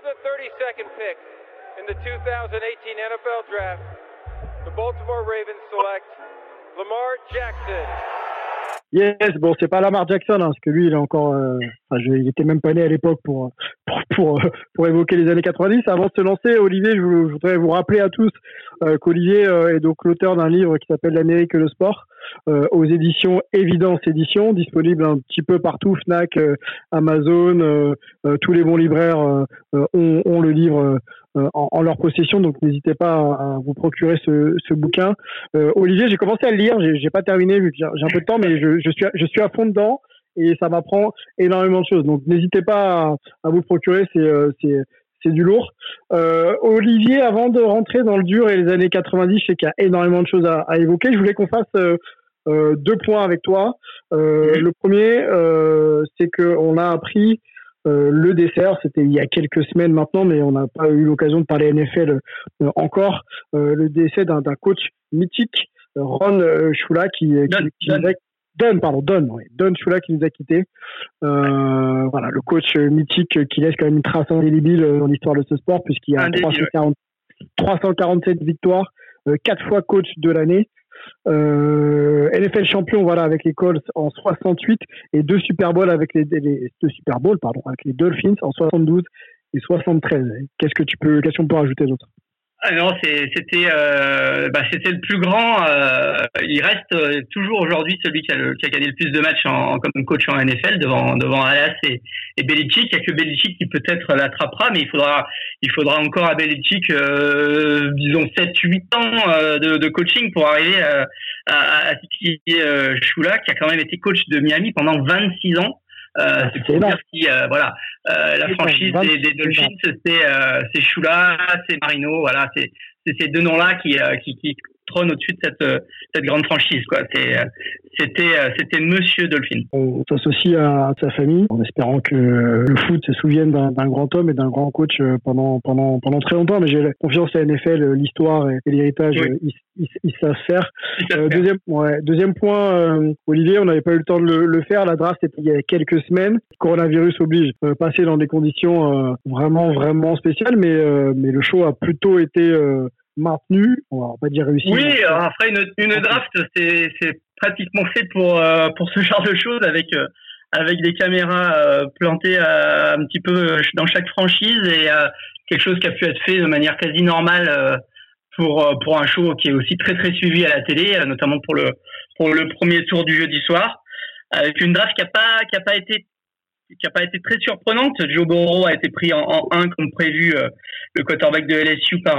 With the 32nd pick in the 2018 NFL Draft, the Baltimore Ravens select Lamar Jackson. Yes, bon, c'est pas Lamar Jackson, hein, parce que lui, il est encore, euh, il était même pas né à l'époque pour, pour, pour, euh, évoquer les années 90. Avant de se lancer, Olivier, je, voudrais vous rappeler à tous euh, qu'Olivier est donc l'auteur d'un livre qui s'appelle L'Amérique et le sport, euh, aux éditions Évidence Éditions, disponible un petit peu partout, Fnac, euh, Amazon, tous les bons libraires ont, le livre en, leur possession, donc n'hésitez pas à, vous procurer ce, bouquin. Olivier, j'ai commencé à le lire, j'ai pas terminé vu que j'ai un peu de temps, mais je, suis, à fond dedans et ça m'apprend énormément de choses. Donc n'hésitez pas à, à, vous procurer, c'est c'est du lourd. Euh, Olivier, avant de rentrer dans le dur et les années 90, je sais qu'il y a énormément de choses à, à évoquer. Je voulais qu'on fasse euh, euh, deux points avec toi. Le premier, c'est qu'on a appris le dessert, c'était il y a quelques semaines maintenant, mais on n'a pas eu l'occasion de parler NFL encore. le décès d'un coach mythique, Ron Shula, qui, qui, qui, Don, pardon, Don, ouais. Don Chula qui nous a quittés. Euh, voilà, le coach mythique qui laisse quand même une trace indélébile dans l'histoire de ce sport, puisqu'il a 340, 347 victoires, euh, 4 fois coach de l'année. Euh, NFL champion voilà avec les Colts en 68 et deux Super Bowl avec les, les deux Super Bowl pardon avec les Dolphins en 72 et 73. Qu'est-ce que tu peux qu'est-ce qu'on peut rajouter d'autre? Ah non, c'était euh, bah, c'était le plus grand. Euh, il reste euh, toujours aujourd'hui celui qui a, le, qui a, gagné le plus de matchs en, comme coach en NFL devant devant Alas et, et Belichick. Il n'y a que Belichick qui peut-être l'attrapera, mais il faudra il faudra encore à Belichick euh, disons 7-8 ans euh, de, de, coaching pour arriver à, à, à Shula, qui a quand même été coach de Miami pendant 26 ans. Euh, c'est pour dire si euh, voilà. Euh, la franchise des, des Dolphins c'est euh, c'est Chula, c'est Marino, voilà. C'est c'est ces deux noms là qui qui, qui trône au-dessus de cette, euh, cette grande franchise. Quoi. Euh, c'était, euh, c'était Monsieur Dolphin. On s'associe à, sa famille en espérant que le foot se souvienne d'un, grand homme et d'un grand coach pendant, pendant, pendant très longtemps. Mais j'ai confiance à NFL, l'histoire et, l'héritage, oui. ils, savent faire. Euh, deuxième, ouais, deuxième point, euh, Olivier, on n'avait pas eu le temps de le, le, faire. La draft, c'était il y a quelques semaines. Coronavirus oblige, euh, passer dans des conditions vraiment, vraiment spéciales. Mais, mais le show a plutôt été maintenu, on va pas dire réussi. Oui, après une, une draft, c'est pratiquement fait pour euh, pour ce genre de choses avec euh, avec des caméras euh, plantées un petit peu dans chaque franchise et quelque chose qui a pu être fait de manière quasi normale pour pour un show qui est aussi très très suivi à la télé, notamment pour le pour le premier tour du jeudi soir, avec une draft qui a pas qui a pas été qui a pas été très surprenante. Joe Burrow a été pris en, en 1 comme prévu, le quarterback de LSU par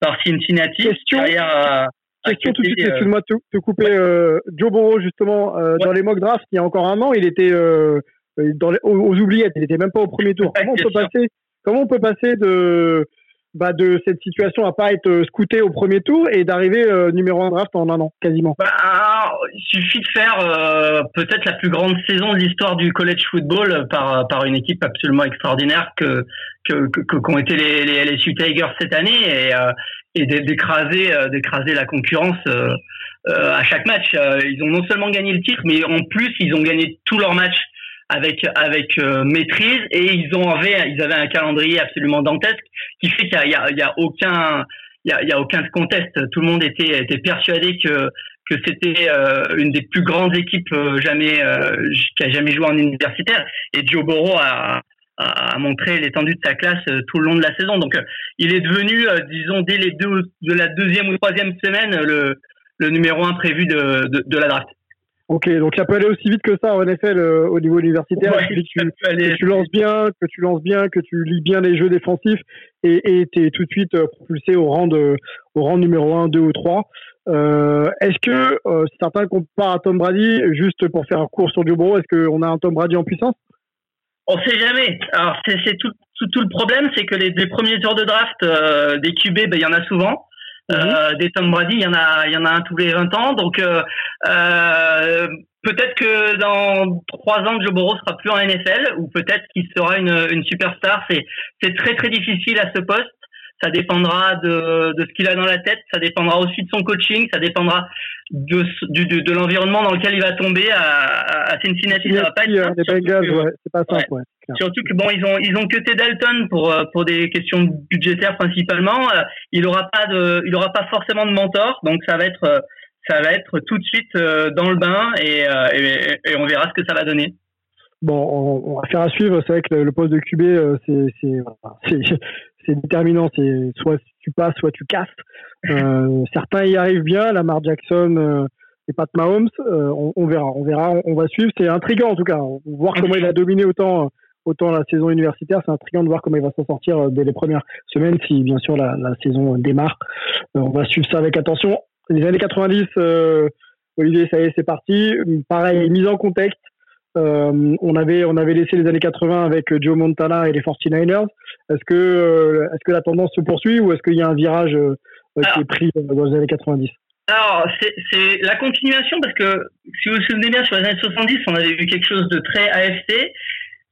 par Cincinnati. Question, à, question tout de suite, excuse-moi de te, couper. Euh, Joe Burrow, justement, euh, ouais. dans les mock drafts, il y a encore un an, il était euh, dans les, aux, aux, oubliettes, il n'était même pas au premier tour. Comment on peut passer, comment on peut passer de, bah, de cette situation à pas être scouté au premier tour et d'arriver euh, numéro un draft en un an, quasiment bah, Il suffit de faire euh, peut-être la plus grande saison de l'histoire du college football par, par une équipe absolument extraordinaire que qu'ont que, que, été les, LSU Tigers cette année et, euh, et d'écraser d'écraser la concurrence à chaque match. ils ont non seulement gagné le titre, mais en plus ils ont gagné tous leurs matchs avec avec euh, maîtrise et ils ont avaient ils avaient un calendrier absolument dantesque qui fait qu'il y a, il y a aucun il y a, il y a aucun conteste tout le monde était était persuadé que que c'était euh, une des plus grandes équipes euh, jamais euh, qui a jamais joué en universitaire. Et Joe Burrow a a montré l'étendue de sa classe tout le long de la saison. Donc il est devenu disons dès les deux de la deuxième ou troisième semaine le le numéro un prévu de, de, de la draft Ok, donc ça peut aller aussi vite que ça en NFL euh, au niveau universitaire. Ouais, que, tu, que tu lances bien, que tu lances bien, que tu lis bien les jeux défensifs et tu es tout de suite euh, propulsé au rang de au rang numéro 1, 2 ou 3. Euh, est-ce que euh, certains comparent à Tom Brady juste pour faire un cours sur du bureau, est-ce qu'on a un Tom Brady en puissance? On sait jamais. Alors c'est tout, tout, tout, le problème, c'est que les, les, premiers tours de draft euh, des QB, ben, il y en a souvent. Euh, des Tom Brady, il y en a, il y en a un tous les 20 ans. Donc euh, euh, peut-être que dans trois ans, Joe Burrow sera plus en NFL, ou peut-être qu'il sera une, une superstar. C'est, c'est très très difficile à ce poste. Ça dépendra de, de ce qu'il a dans la tête, ça dépendra aussi de son coaching, ça dépendra de, de, de, l'environnement dans lequel il va tomber à, à Cincinnati. Ça va pas être c'est pas simple, ouais. Surtout que bon, ils ont ils ont que Dalton pour euh, pour des questions budgétaires principalement. Euh, il aura pas de il aura pas forcément de mentor, donc ça va être euh, ça va être tout de suite dans le bain et, et, on verra ce que ça va donner. Bon, on, va faire à suivre. C'est vrai que le, poste de QB, c'est c'est déterminant. C'est soit tu passes, soit tu casses. certains y arrivent bien. Lamar Jackson et Pat Mahomes, on, on, verra, on verra, on, va suivre. C'est intriguant en tout cas. Voir comment il a dominé autant autant la saison universitaire, c'est intriguant de voir comment il va s'en sortir euh, dès les premières semaines, si bien sûr la, saison démarre. Euh, on va suivre ça avec attention. Les années 90, euh, Olivier, ça y est, c'est parti. Pareil, mise en contexte. On avait on avait laissé les années 80 avec Joe Montana et les 49ers. Est-ce que est-ce que la tendance se poursuit ou est-ce qu'il y a un virage qui est pris dans les années 90 alors, c'est la continuation parce que si vous vous souvenez bien, sur les années 70, on avait vu quelque chose de très AFC.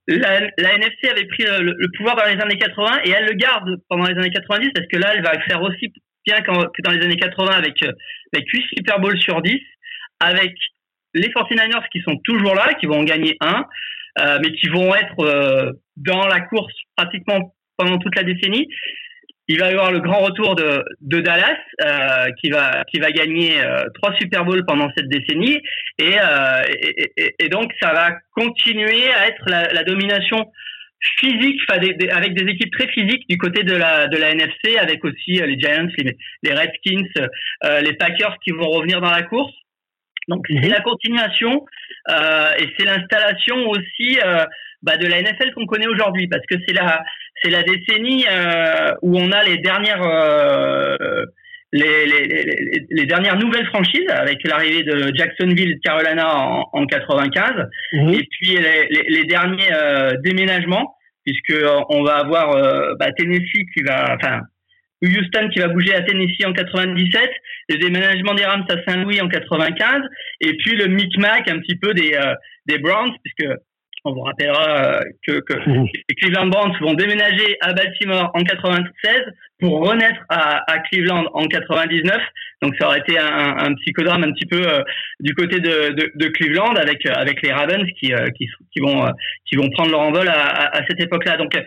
La, la, NFC avait pris le, pouvoir dans les années 80 et elle le garde pendant les années 90 parce que là, elle va faire aussi bien que dans les années 80 avec, euh, avec 8 Super Bowls sur 10, avec les 49ers qui sont toujours là, qui vont en gagner un, euh, mais qui vont être euh, dans la course pratiquement pendant toute la décennie. Il va y avoir le grand retour de, Dallas euh, qui va qui va gagner trois Super Bowls pendant cette décennie. Et, donc ça va continuer à être la, domination physique avec des équipes très physiques du côté de la de la NFC avec aussi les Giants les, Redskins les Packers qui vont revenir dans la course donc c'est mhm. la continuation et c'est l'installation aussi bah, de la NFL qu'on connaît aujourd'hui, parce que c'est la c'est la décennie euh, où on a les dernières euh, les, les, les, dernières nouvelles franchises avec l'arrivée de Jacksonville, Carolina en, en 95, mhm. et puis les, les derniers euh, déménagements, puisque on va avoir bah, Tennessee qui va, enfin Houston qui va bouger à Tennessee en 97, le déménagement des Rams à Saint-Louis en 95, et puis le micmac un petit peu des des Browns, puisque on vous rappellera euh, que, que les Cleveland Browns vont déménager à Baltimore en 96 pour renaître à, Cleveland en 99. Donc ça aurait été un, psychodrame un petit peu euh, du côté de, Cleveland avec euh, avec les Ravens qui qui, vont qui vont prendre leur envol à, cette époque-là. Donc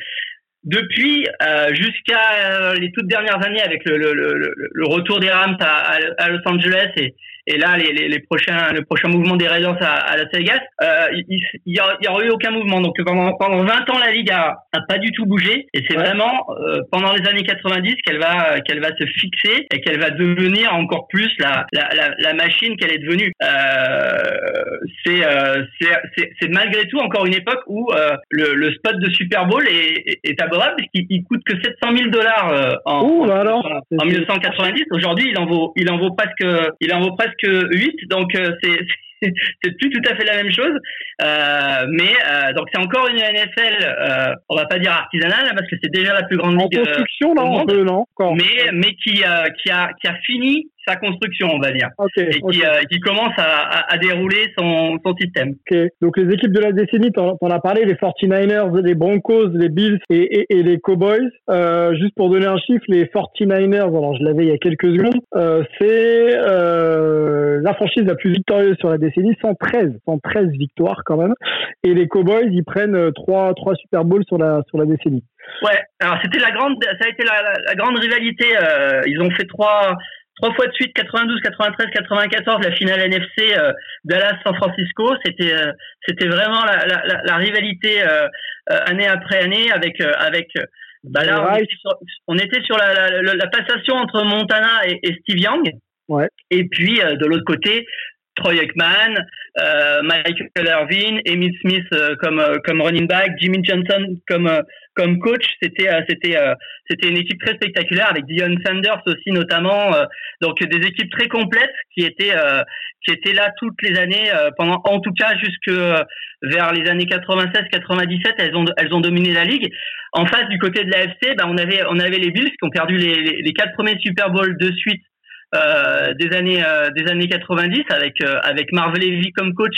depuis jusqu'à les toutes dernières années avec le, retour des Rams à, Los Angeles et, et là, les, les, les, prochains, le prochain mouvement des Raiders à, à Las Vegas, euh, il n'y aura eu aucun mouvement. Donc pendant, pendant 20 ans, la Ligue a, a pas du tout bougé. Et c'est vraiment euh, pendant les années 90 qu'elle va, qu'elle va se fixer et qu'elle va devenir encore plus la, la, la, la machine qu'elle est devenue. Euh, c'est, euh, c'est malgré tout encore une époque où euh, le, le, spot de Super Bowl est, est, abordable puisqu'il coûte que 700 000 dollars en, en, en 1990. Aujourd'hui, il en vaut, il en vaut presque, il en vaut presque que 8, donc euh, c'est c'est plus tout à fait la même chose, euh, mais euh, donc c'est encore une NFL, euh, on va pas dire artisanale parce que c'est déjà la plus grande ligue en construction, là, on peut, non, mais mais qui qui a qui a fini sa construction, on va dire, et qui, euh, qui, commence à, à, dérouler son, son système. Donc les équipes de la décennie, tu en, as parlé, les 49ers, les Broncos, les Bills et, et, et les Cowboys. Euh, juste pour donner un chiffre, les 49ers, alors je l'avais il y a quelques secondes, euh, c'est la franchise la plus victorieuse sur la décennie, 113, 113 victoires quand même. Et les Cowboys, ils prennent 3, 3 Super Bowls sur la, sur la décennie. Ouais, alors c'était la grande, ça a été la, la, grande rivalité. Euh, ils ont fait trois, trois fois de suite 92, 93, 94 la finale NFC euh, Dallas-San Francisco. C'était euh, c'était vraiment la, la, la rivalité euh, année après année avec avec bah là on était, sur, la, la, passation entre Montana et, et Steve Young. Ouais. Et puis de l'autre côté Troy Aikman, euh, Michael Irvin, Emmitt Smith euh, comme euh, comme running back, Jimmy Johnson comme comme coach. C'était c'était c'était une équipe très spectaculaire avec Dion Sanders aussi notamment. donc des équipes très complètes qui étaient qui étaient là toutes les années pendant en tout cas jusque vers les années 96-97. Elles ont elles ont dominé la ligue. En face du côté de l'AFC, ben on avait on avait les Bills qui ont perdu les, les, les quatre premiers Super Bowls de suite euh, des années euh, des années 90 avec euh, avec Marvel Levy comme coach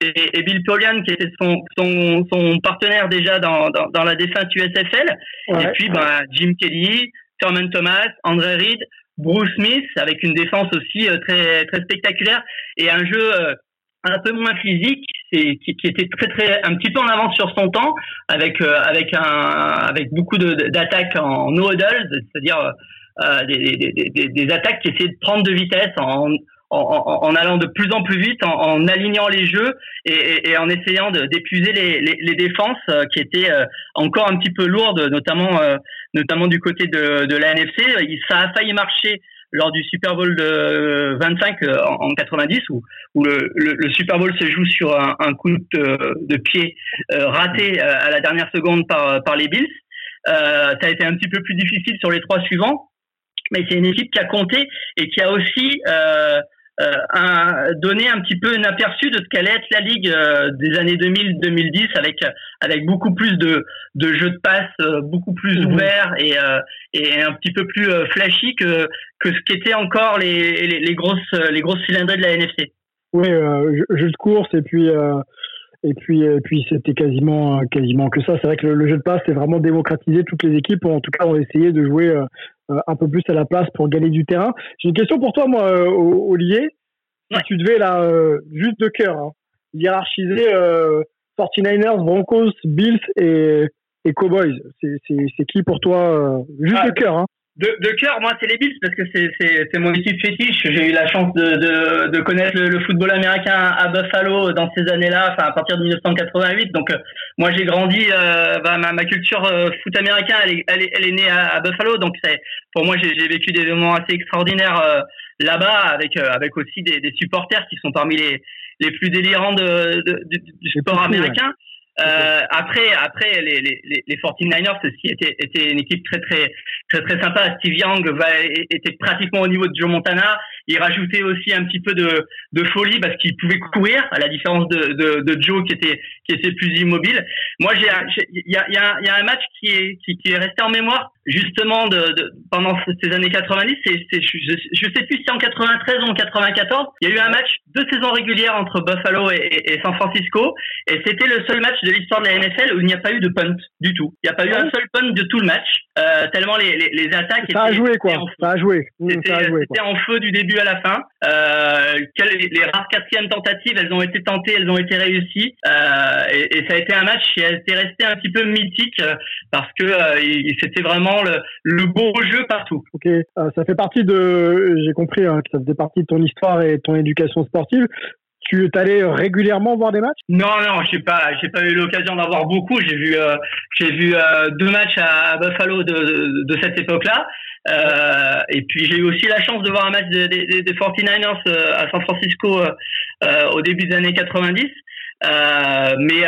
et, Bill Polian qui était son, son, son partenaire déjà dans, dans, dans la défunte USFL et puis ben, Jim Kelly Thurman Thomas, André Reed, Bruce Smith, avec une défense aussi très très spectaculaire et un jeu un peu moins physique, c'est qui, qui, était très très un petit peu en avance sur son temps, avec avec un avec beaucoup d'attaques en no c'est-à-dire euh, des, des, des, des, attaques qui essayaient de prendre de vitesse en, en, en, allant de plus en plus vite, en, en alignant les jeux et, et, en essayant d'épuiser les, les, les, défenses euh, qui étaient euh, encore un petit peu lourdes, notamment notamment du côté de, de la NFC. Ça a failli marcher lors du Super Bowl de 25 en, 90 où, où le, le, Super Bowl se joue sur un, un coup de, pied raté à la dernière seconde par, par les Bills. ça a été un petit peu plus difficile sur les trois suivants mais c'est une équipe qui a compté et qui a aussi euh, euh, un, donné un petit peu un aperçu de ce qu'allait être la ligue euh, des années 2000-2010 avec avec beaucoup plus de de jeux de passe beaucoup plus mhm. ouverts et et un petit peu plus flashy que que ce qu'étaient encore les, les, les grosses les grosses cylindrées de la NFC. Oui, jeu de course et puis et puis, et puis c'était quasiment, quasiment que ça. C'est vrai que le, jeu de passe est vraiment démocratisé. Toutes les équipes, en tout cas, ont essayé de jouer un peu plus à la place pour gagner du terrain. J'ai une question pour toi, moi, euh, Olivier. Si tu devais, là, euh, juste de cœur, hein, hiérarchiser 49ers, Broncos, Bills et, et Cowboys, c'est qui pour toi Juste ah, de cœur, hein de, de cœur, moi, c'est les Bills parce que c'est mon équipe fétiche. J'ai eu la chance de, de, de connaître le, football américain à Buffalo dans ces années-là, enfin à partir de 1988. Donc, euh, moi, j'ai grandi, euh, bah, ma, ma, culture euh, foot américain, elle est, elle est, elle est née à, Buffalo. Donc, pour moi, j'ai vécu des moments assez extraordinaires là-bas, avec avec aussi des, des, supporters qui sont parmi les les plus délirants de, du sport américain. Euh, après, après les, les, les 49ers aussi étaient, étaient une équipe très très très très sympa. Steve Young va, était pratiquement au niveau de Joe Montana. Il rajoutait aussi un petit peu de, de folie parce qu'il pouvait courir, à la différence de, de, de, Joe qui était qui était plus immobile. Moi, j'ai il y a, y, a, y a un match qui est qui, qui est resté en mémoire justement de, de pendant ces années 90. C'est, c'est je, je sais plus si en 93 ou en 94. Il y a eu un match de saison régulière entre Buffalo et, et, et San Francisco et c'était le seul match de l'histoire de la NFL où il n'y a pas eu de punt du tout. Il n'y a pas eu un seul punt de tout le match, euh, tellement les, les, les attaques ça étaient, a joué, quoi. en feu. Ça a joué. Mmh, c'était en feu du début à la fin. Euh, les rares quatrièmes tentatives, elles ont été tentées, elles ont été réussies. Euh, et, ça a été un match qui a été resté un petit peu mythique euh, parce que c'était vraiment le, le beau jeu partout. Ok, ça fait partie de, j'ai compris hein, que ça faisait partie de ton histoire et ton éducation sportive. Tu es allé régulièrement voir des matchs? Non, non, j'ai pas, j'ai pas eu l'occasion d'en voir beaucoup. J'ai vu, euh, j'ai vu euh, deux matchs à Buffalo de, de, cette époque-là. Euh, et puis j'ai eu aussi la chance de voir un match des, des, des 49ers euh, à San Francisco euh, au début des années 90. mais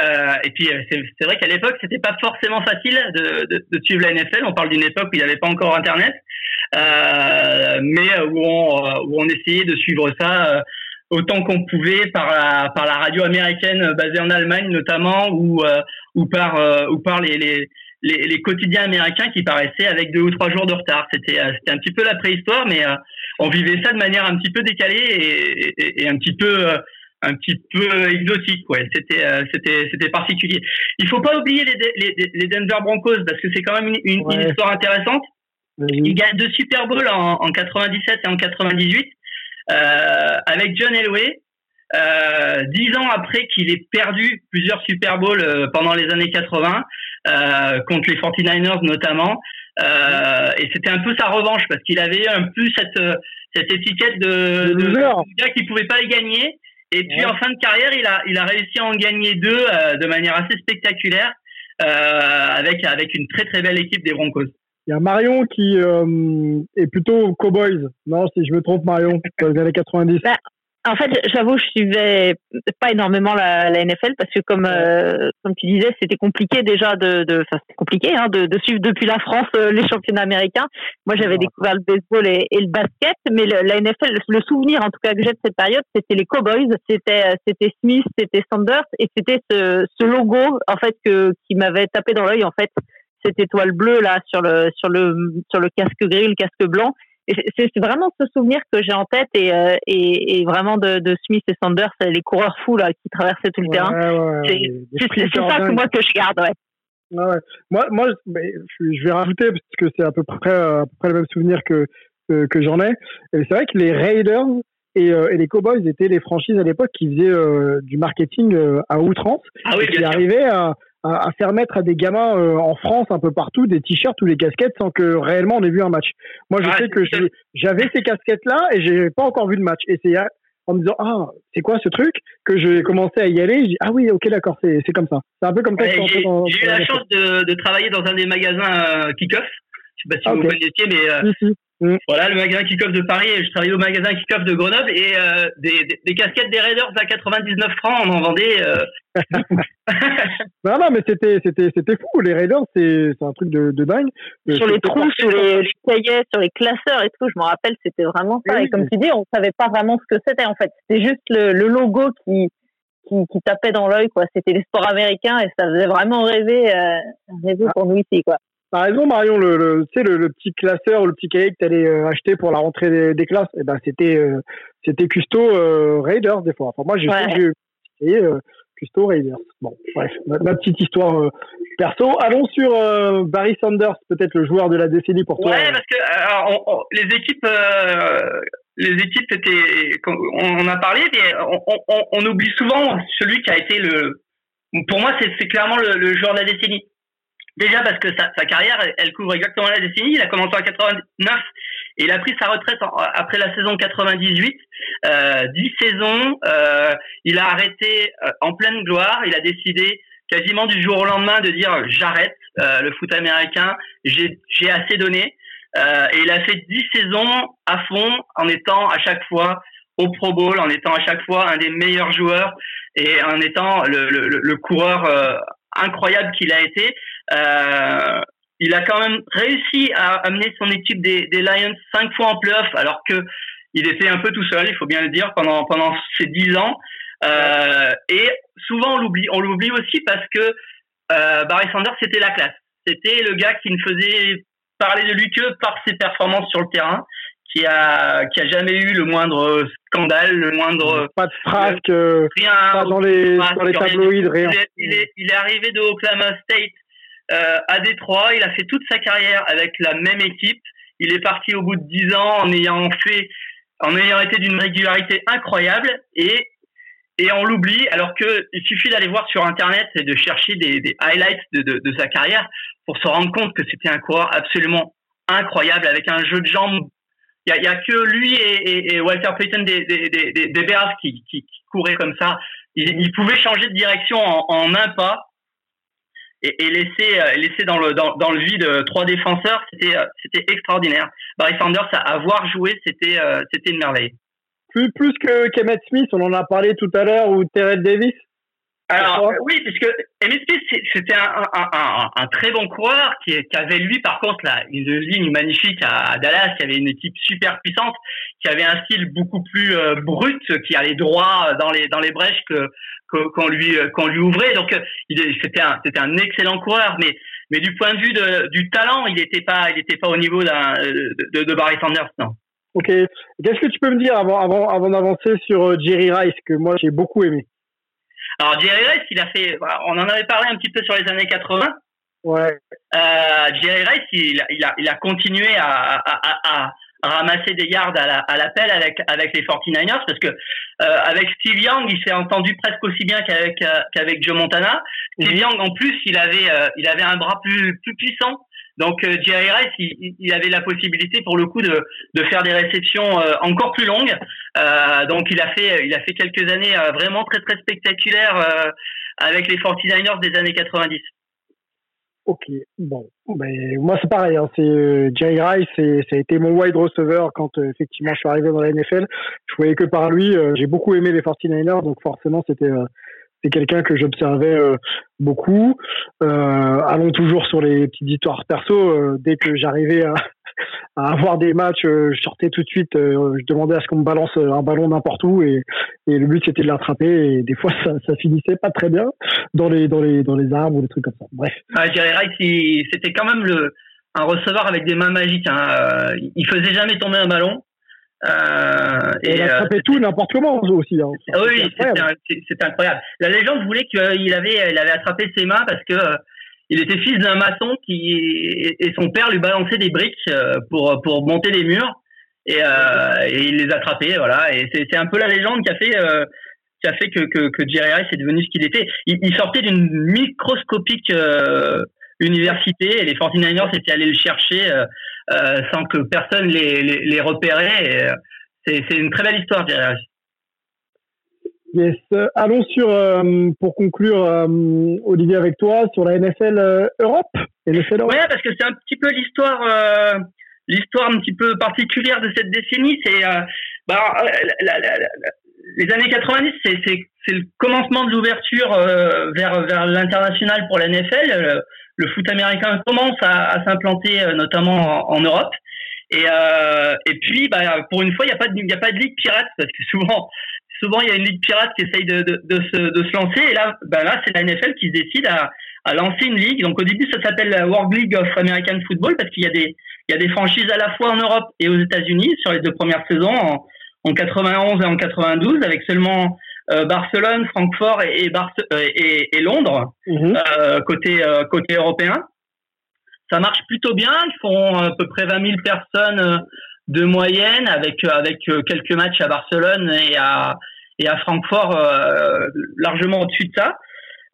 et puis c'est vrai qu'à l'époque c'était pas forcément facile de, de, de, suivre la NFL. On parle d'une époque où il n'y avait pas encore Internet, mais où on essayait de suivre ça autant qu'on pouvait par la, par la radio américaine euh, basée en Allemagne notamment ou euh, ou par euh, ou par les, les les, les, quotidiens américains qui paraissaient avec deux ou trois jours de retard. C'était c'était un petit peu la préhistoire, mais on vivait ça de manière un petit peu décalée et, et, et un petit peu un petit peu exotique. Ouais, c'était c'était c'était particulier. Il faut pas oublier les, les, les Denver Broncos parce que c'est quand même une, une, histoire intéressante. Ils gagnent deux Super Bowls en, en 97 et en 98. Euh, avec John Elway, euh, dix ans après qu'il ait perdu plusieurs Super Bowls euh, pendant les années 80 euh, contre les 49ers notamment. Euh, et c'était un peu sa revanche parce qu'il avait un peu cette cette étiquette de, de, gars qui pouvait pas les gagner. Et puis en fin de carrière, il a il a réussi à en gagner deux de manière assez spectaculaire avec avec une très très belle équipe des Broncos. Il y a Marion qui euh, est plutôt Cowboys. Non, si je me trompe, Marion, dans les années 90. Bah, en fait, j'avoue, je suivais pas énormément la, la NFL parce que comme euh, comme tu disais, c'était compliqué déjà de, de enfin c'était compliqué hein, de, de, suivre depuis la France euh, les championnats américains. Moi, j'avais découvert le baseball et, et, le basket, mais le, la NFL, le souvenir en tout cas que j'ai de cette période, c'était les Cowboys, c'était c'était Smith, c'était Sanders et c'était ce, ce logo en fait que qui m'avait tapé dans l'œil en fait cette étoile bleue là sur le sur le sur le casque gris, le casque blanc. C'est vraiment ce souvenir que j'ai en tête et, euh, et, et, vraiment de, de, Smith et Sanders, les coureurs fous là qui traversaient tout le terrain. c'est ça que moi que je garde. Ouais. Ouais, Moi, moi, je vais rajouter parce que c'est à peu près à peu près le même souvenir que que, j'en ai. c'est vrai que les Raiders et, et, les Cowboys étaient les franchises à l'époque qui faisaient du marketing à outrance, ah oui, et qui arrivaient à, à, faire mettre à des gamins euh, en France un peu partout des t-shirts ou des casquettes sans que réellement on ait vu un match. Moi, je sais que j'avais ces casquettes-là et j'ai pas encore vu de match. Et c'est en me disant ah c'est quoi ce truc que j'ai commencé à y aller. Je dis ah oui ok d'accord c'est comme ça. C'est un peu comme ça. j'ai eu la chance de, de, travailler dans un des magasins euh, kick-off. Je sais pas si vous connaissiez mais euh, Mm. Voilà, le magasin Kickoff de Paris, je travaillais au magasin Kickoff de Grenoble et euh, des, des, casquettes des Raiders à 99 francs, on en vendait. Euh... non, non, mais c'était, c'était, c'était fou. Les Raiders, c'est, c'est un truc de, de dingue. Euh, sur les trous, sur les, les, cahiers, sur les classeurs et tout, je me rappelle, c'était vraiment ça. et comme tu dis, on savait pas vraiment ce que c'était en fait. C'était juste le, le logo qui, qui, qui, tapait dans l'œil, quoi. C'était les sports américains et ça faisait vraiment rêver, euh, rêver ah. pour nous ici, quoi. T'as raison Marion, le, le, tu sais, le, petit classeur ou le petit cahier que t'allais euh, acheter pour la rentrée des, classes, et eh ben c'était euh, c'était Custo euh, Raiders des fois. Enfin moi j'ai ouais. j'ai euh, Custo Raiders. Bon bref, ma, petite histoire perso. Allons sur Barry Sanders, peut-être le joueur de la décennie pour toi. Ouais parce que alors, les équipes les équipes étaient on en a parlé mais on, on, on, oublie souvent celui qui a été le pour moi c'est clairement le, le joueur de la décennie Déjà parce que sa, sa, carrière, elle couvre exactement la décennie. Il a commencé en 89 et il a pris sa retraite après la saison 98. Euh, 10 saisons. Euh, il a arrêté euh, en pleine gloire. Il a décidé quasiment du jour au lendemain de dire j'arrête euh, le foot américain. J'ai assez donné. Euh, et il a fait 10 saisons à fond en étant à chaque fois au Pro Bowl, en étant à chaque fois un des meilleurs joueurs et en étant le, le, le coureur incroyable qu'il a été. Euh, il a quand même réussi à amener son équipe des, des Lions cinq fois en playoff, alors que il était un peu tout seul, il faut bien le dire, pendant pendant ces dix ans. Euh, et souvent on l'oublie, on l'oublie aussi parce que euh, Barry Sanders c'était la classe, c'était le gars qui ne faisait parler de lui que par ses performances sur le terrain, qui a qui a jamais eu le moindre scandale, le moindre pas de frasque, rien, pas dans les dans les tabloïds, rien. Il est, il est, il est arrivé de Oklahoma State euh, à Détroit. Il a fait toute sa carrière avec la même équipe. Il est parti au bout de dix ans en ayant fait, en ayant été d'une régularité incroyable et et on l'oublie alors que il suffit d'aller voir sur internet et de chercher des, des highlights de, de, de, sa carrière pour se rendre compte que c'était un coureur absolument incroyable avec un jeu de jambes. Il y a, y a, que lui et, et, Walter Payton des, des, des, des Bears qui, qui, qui, couraient comme ça. Il, il pouvait changer de direction en, en un pas et, laisser, euh, laisser dans, le, dans le vide euh, trois défenseurs, c'était, euh, c'était extraordinaire. Barry Sanders, à avoir joué, c'était, c'était une merveille. Plus, plus que Kemet Smith, on en a parlé tout à l'heure, ou Terrell Davis alors oui, puisque Smith c'était un, un, un, un, très bon coureur qui, qui, avait lui par contre là une ligne magnifique à, Dallas, qui avait une équipe super puissante, qui avait un style beaucoup plus brut, qui allait droit dans les dans les brèches que qu'on lui euh, qu'on lui ouvrait. Donc euh, c'était un c'était un excellent coureur, mais mais du point de vue de, du talent, il n'était pas il était pas au niveau d'un de, de, Barry Sanders, non. Ok. Qu'est-ce que tu peux me dire avant avant avant d'avancer sur euh, Jerry Rice que moi j'ai beaucoup aimé? Alors Jerry Rice, il a fait, on en avait parlé un petit peu sur les années 80. Ouais. Euh, Jerry Rice, il, il, a, il a continué à, à, à, ramasser des yards à l'appel avec avec les 49ers parce que euh, avec Steve Young il s'est entendu presque aussi bien qu'avec euh, qu'avec Joe Montana Steve mhm. Young en plus il avait euh, il avait un bras plus plus puissant donc Jerry Rice il, il, avait la possibilité pour le coup de de faire des réceptions encore plus longues. Donc il a fait il a fait quelques années vraiment très très spectaculaires avec les 49ers des années 90 Ok, bon, ben, moi c'est pareil, hein, c'est euh, Jerry Rice, et ça a été mon wide receiver quand euh, effectivement je suis arrivé dans la NFL. Je voyais que par lui, euh, j'ai beaucoup aimé les 49ers, donc forcément c'était c'est quelqu'un que j'observais beaucoup. allons toujours sur les petites histoires perso. dès que j'arrivais à, avoir des matchs, euh, je sortais tout de suite, euh, je demandais à ce qu'on me balance euh, un ballon n'importe où et, le but c'était de l'attraper et des fois ça, finissait pas très bien dans les arbres ou des trucs comme ça. Bref. Ah, Jerry Rice, c'était quand même un receveur avec des mains magiques. Hein. Il faisait jamais tomber un ballon. Euh, et, il attrapait tout n'importe comment aussi. Hein. Oui, c'était incroyable. La légende voulait qu'il avait, il avait attrapé ses mains parce que il était fils d'un maçon qui et son père lui balançait des briques pour pour monter les murs et, il les attrapait voilà et c'est un peu la légende qui a fait qui a fait que, que, que Jerry Rice est devenu ce qu'il était. Il, sortait d'une microscopique université et les 49ers étaient allés le chercher sans que personne les, les, les repérait. C'est une très belle histoire, Rice. Yes. allons sur, euh, pour conclure, euh, Olivier, avec toi, sur la NFL euh, Europe. NFL Ouais, parce que c'est un petit peu l'histoire, l'histoire un petit peu particulière de cette décennie. C'est, bah, les années 90, c'est, c'est, le commencement de l'ouverture vers, vers l'international pour la NFL. Le, foot américain commence à, s'implanter, notamment en, Europe. Et, et puis, bah, pour une fois, il n'y a pas de, il a pas de ligue pirate parce que souvent, souvent il y a une ligue pirate qui essaye de, de, de, se, de se lancer et là, ben là c'est la NFL qui se décide à, à lancer une ligue. Donc au début ça s'appelle la World League of American Football parce qu'il y a des il y a des franchises à la fois en Europe et aux États-Unis sur les deux premières saisons en, en 91 et en 92 avec seulement euh, Barcelone, Francfort et, euh, et, et, Londres mhm. euh, côté euh, côté européen. Ça marche plutôt bien. Ils font à peu près 20 000 personnes de moyenne avec avec euh, quelques matchs à Barcelone et à et à Francfort euh, largement au-dessus de ça.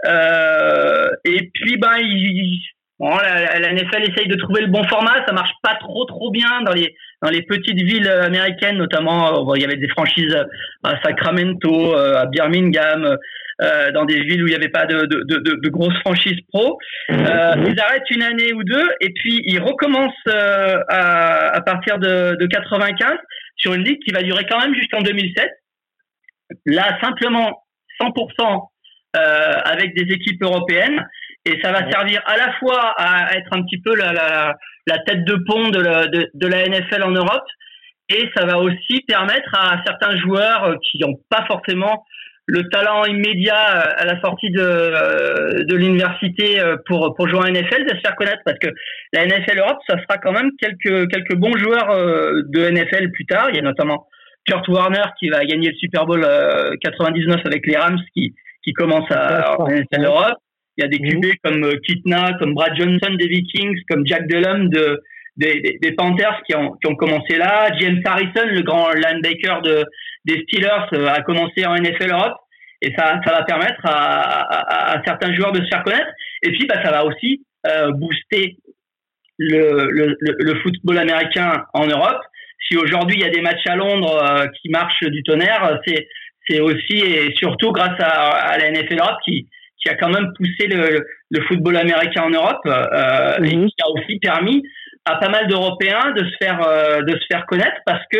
Euh, et puis ben il, bon, la, la, NFL essaye de trouver le bon format, ça marche pas trop trop bien dans les dans les petites villes américaines, notamment il y avait des franchises à Sacramento, à Birmingham, euh, dans des villes où il n'y avait pas de, de, de, de, grosses franchises pro. Euh, mhm. ils arrêtent une année ou deux et puis ils recommencent euh, à, à, partir de, de 95 sur une ligue qui va durer quand même jusqu'en 2007. Là, simplement 100% euh, avec des équipes européennes et ça va servir à la fois à être un petit peu la, la, la tête de pont de la, de, de la NFL en Europe et ça va aussi permettre à certains joueurs qui n'ont pas forcément le talent immédiat euh, à la sortie de, euh, de l'université euh, pour, pour jouer à NFL de se faire connaître parce que la NFL Europe, ça sera quand même quelques, quelques bons joueurs de NFL plus tard. Il y a notamment Kurt Warner qui va gagner le Super Bowl 99 avec les Rams qui, qui commence à NFL Europe. Il y a des QB comme Kitna, comme Brad Johnson des Vikings, comme Jack Delhomme de, des, des, Panthers qui ont, qui ont commencé là. James Harrison, le grand linebacker de, des Steelers, a commencé en NFL Europe et ça, ça va permettre à, à, certains joueurs de se faire connaître. Et puis, bah, ça va aussi euh, booster le, le, le, football américain en Europe. Si aujourd'hui il y a des matchs à Londres euh, qui marchent du tonnerre, c'est c'est aussi et surtout grâce à, à, la NFL Europe qui qui a quand même poussé le, le football américain en Europe euh, et mhm. qui a aussi permis à pas mal d'Européens de se faire euh, de se faire connaître parce que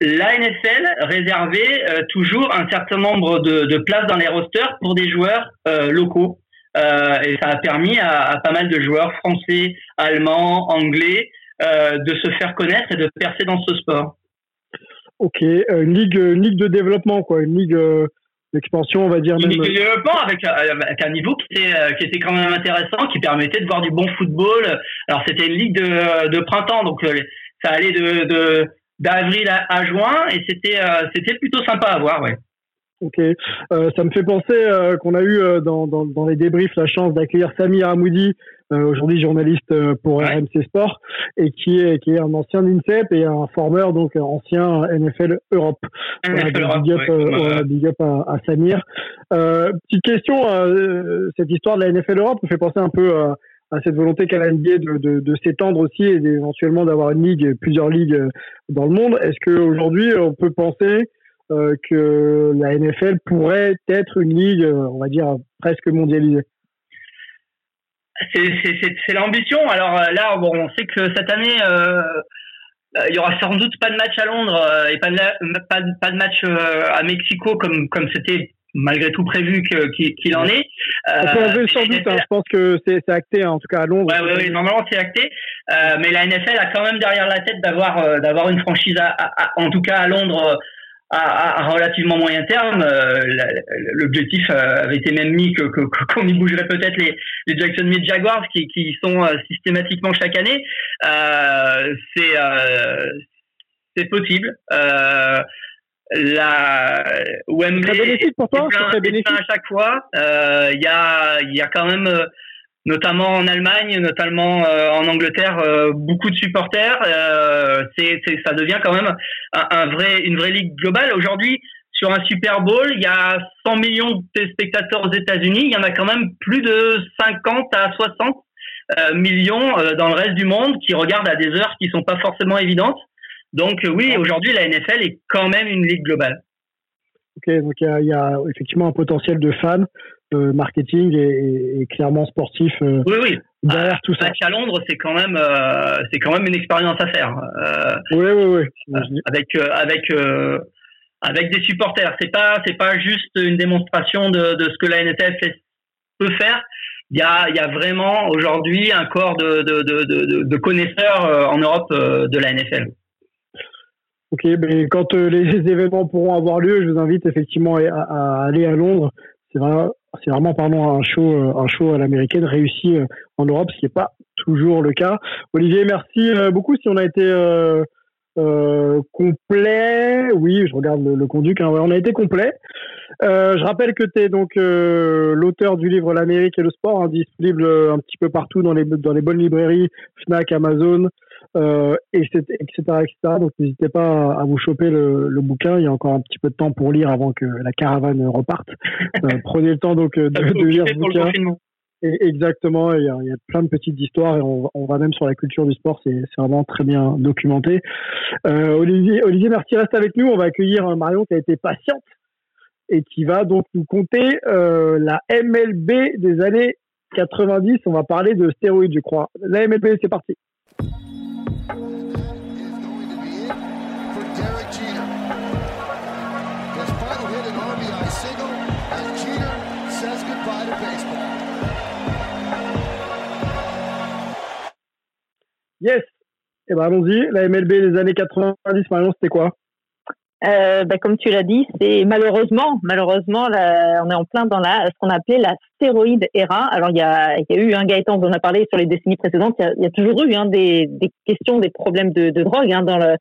la NFL réservait euh, toujours un certain nombre de, de, places dans les rosters pour des joueurs locaux. Et ça a permis à, à, pas mal de joueurs français, allemands, anglais de se faire connaître et de percer dans ce sport. Ok, une ligue, une ligue de développement, quoi, une ligue d'expansion, on va dire. Une ligue de développement avec, avec, un niveau qui était, qui était quand même intéressant, qui permettait de voir du bon football. Alors c'était une ligue de, de printemps, donc ça allait de, de d'avril à, juin et c'était euh, c'était plutôt sympa à voir, ouais. Ok, euh, ça me fait penser euh, qu'on a eu euh, dans, dans, dans, les débriefs la chance d'accueillir Samir Hamoudi, aujourd'hui journaliste pour RMC Sport, et qui est qui est un ancien INSEP et un former donc ancien NFL Europe. NFL Europe big up, big up à, à Samir. petite question, cette histoire de la NFL Europe me fait penser un peu à cette volonté qu'a de, de, de s'étendre aussi et éventuellement d'avoir une ligue, plusieurs ligues euh, dans le monde. Est-ce qu'aujourd'hui, on peut penser euh, que la NFL pourrait être une ligue, euh, on va dire, presque mondialisée? C'est l'ambition. Alors là, bon, on sait que cette année, euh, il y aura sans doute pas de match à Londres et pas de, pas, pas de match à Mexico comme comme c'était malgré tout prévu qu'il en est. On peut euh, sans doute, hein, je pense que c'est acté, hein, en tout cas à Londres. Oui, oui, normalement c'est acté, euh, mais la NFL a quand même derrière la tête d'avoir euh, d'avoir une franchise, en tout cas à Londres, à, relativement moyen terme. L'objectif avait été même mis que qu'on y bougerait peut-être les, les Jacksonville Jaguars qui, qui sont systématiquement chaque année. c'est c'est possible. Euh, la Wembley bénéfique pour toi, plein, à chaque fois. Il euh, y a il y a quand même euh, notamment en Allemagne, notamment en Angleterre, beaucoup de supporters. c'est, ça devient quand même un, vrai, une vraie ligue globale. Aujourd'hui, sur un Super Bowl, il y a 100 millions de spectateurs aux États-Unis. Il y en a quand même plus de 50 à 60 millions dans le reste du monde qui regardent à des heures qui sont pas forcément évidentes. Donc oui, aujourd'hui, la NFL est quand même une ligue globale. Ok, donc il y, a, effectivement un potentiel de fans, marketing et, clairement sportif. Euh, oui, oui. Derrière ah, tout ça. à Londres, c'est quand même, euh, c'est quand même une expérience à faire. Euh, oui, oui, oui. avec, avec, avec des supporters. C'est pas, c'est pas juste une démonstration de, de ce que la NFL peut faire. Il y a, il y a vraiment aujourd'hui un corps de, de, de, de connaisseurs en Europe de la NFL. Ok, mais quand euh, les événements pourront avoir lieu, je vous invite effectivement à, aller à Londres. C'est vraiment, c'est vraiment pardon, un show, euh, un show à l'américaine réussi euh, en Europe, ce qui n'est pas toujours le cas. Olivier, merci beaucoup. Si on a été complet, oui, je regarde le, le hein, on a été complet. je rappelle que tu es donc l'auteur du livre L'Amérique et le sport, hein, disponible un petit peu partout dans les, dans les bonnes librairies, Fnac, Amazon, euh, etc., etc., Donc n'hésitez pas à vous choper le, le, bouquin. Il y a encore un petit peu de temps pour lire avant que la caravane reparte. Euh, prenez le temps donc de, de lire ce bouquin. exactement, il y, a, il y, a, plein de petites histoires et on, on va même sur la culture du sport, c'est vraiment très bien documenté. Euh, Olivier, Olivier, merci, reste avec nous. On va accueillir Marion qui a été patiente et qui va donc nous conter euh, la MLB des années 90. On va parler de stéroïdes, je crois. La MLB, c'est parti. Yes. Eh ben allons-y. La MLB des années 90, Marion, c'était quoi? Euh, bah, comme tu l'as dit, c'est malheureusement, malheureusement, on est en plein dans la, ce qu'on appelait la stéroïde era. Alors il y a, y a eu un Gaëtan, on a parlé sur les décennies précédentes, il y a, toujours eu hein, des, des, questions, des problèmes de, de drogue hein, dans le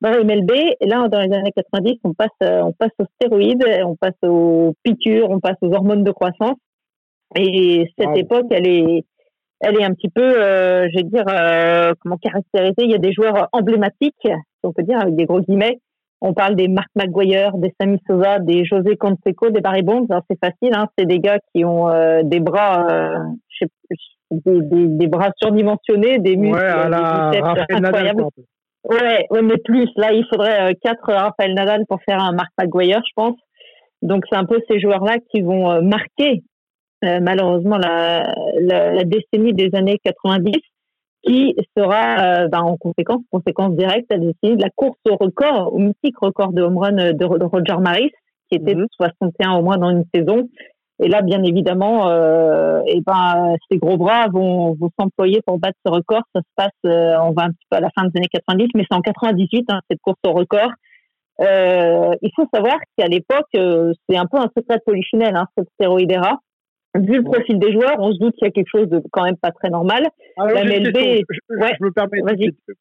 dans le MLB. Et là, dans les années 90, on passe, on passe aux stéroïdes, on passe aux piqûres, on passe aux hormones de croissance. Et cette époque, elle est, elle est un petit peu, euh, je vais dire, euh, comment caractériser? Il y a des joueurs emblématiques, si on peut dire, avec des gros guillemets. On parle des Mark McGuire, des Sammy Sosa, des José Canseco, des Barry Bonds. C'est facile, hein, c'est des gars qui ont euh, des bras, euh, je sais, des, des, des, bras surdimensionnés, des muscles, ouais, à la des incroyables. ouais, ouais, mais plus. Là, il faudrait quatre Rafael Nadal pour faire un Mark McGuire, je pense. Donc, c'est un peu ces joueurs-là qui vont marquer euh, malheureusement la, la, la, décennie des années 90 qui sera euh, ben, en conséquence, conséquence directe, décennie de la course au record, au mythique record de home run de, Roger Maris, qui était de 61 au moins dans une saison. Et là, bien évidemment, euh, et ben, ces gros bras vont, vont s'employer pour battre ce record. Ça se passe, euh, on va un petit peu à la fin des années 90, mais c'est en 98, hein, cette course au record. Euh, il faut savoir qu'à l'époque, c'est un peu un secret polichinelle, hein, cette stéroïdera vu le profil des joueurs, on se doute qu'il y a quelque chose de quand même pas très normal. Alors, la MLB, je, ouais, je, me permets.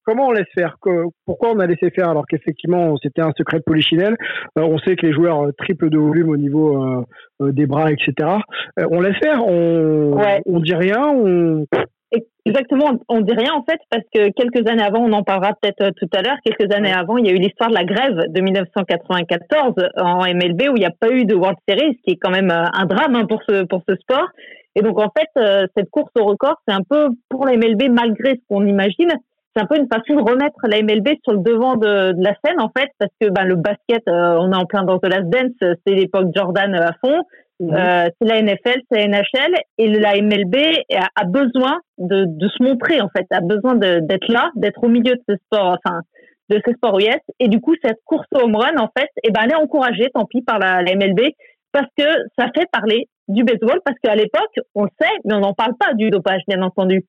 Comment on laisse faire Pourquoi on a laissé faire alors qu'effectivement c'était un secret de polichinelle? Euh, On sait que les joueurs euh, triplent de volume au niveau euh, des bras, etc. on laisse faire? On, on dit rien? On Exactement, on dit rien en fait parce que quelques années avant, on en parlera peut-être euh, tout à l'heure, quelques années avant, il y a eu l'histoire de la grève de 1994 en MLB où il n'y a pas eu de World Series, ce qui est quand même euh, un drame hein, pour ce pour ce sport. Et donc en fait, euh, cette course au record, c'est un peu pour la MLB malgré ce qu'on imagine, c'est un peu une façon de remettre la MLB sur le devant de, de la scène en fait parce que ben, le basket, on est en plein dans de la dance, c'est l'époque Jordan à fond. Mhm. Euh, c'est la NFL, c'est la NHL et la MLB a, besoin de, de, se montrer en fait, a besoin d'être là, d'être au milieu de ce sport, enfin de ce sport US. Et du coup, cette course au home run en fait, eh ben elle est encouragée, tant pis par la, la MLB, parce que ça fait parler du baseball, parce qu'à l'époque, on le sait, mais on n'en parle pas du dopage, bien entendu.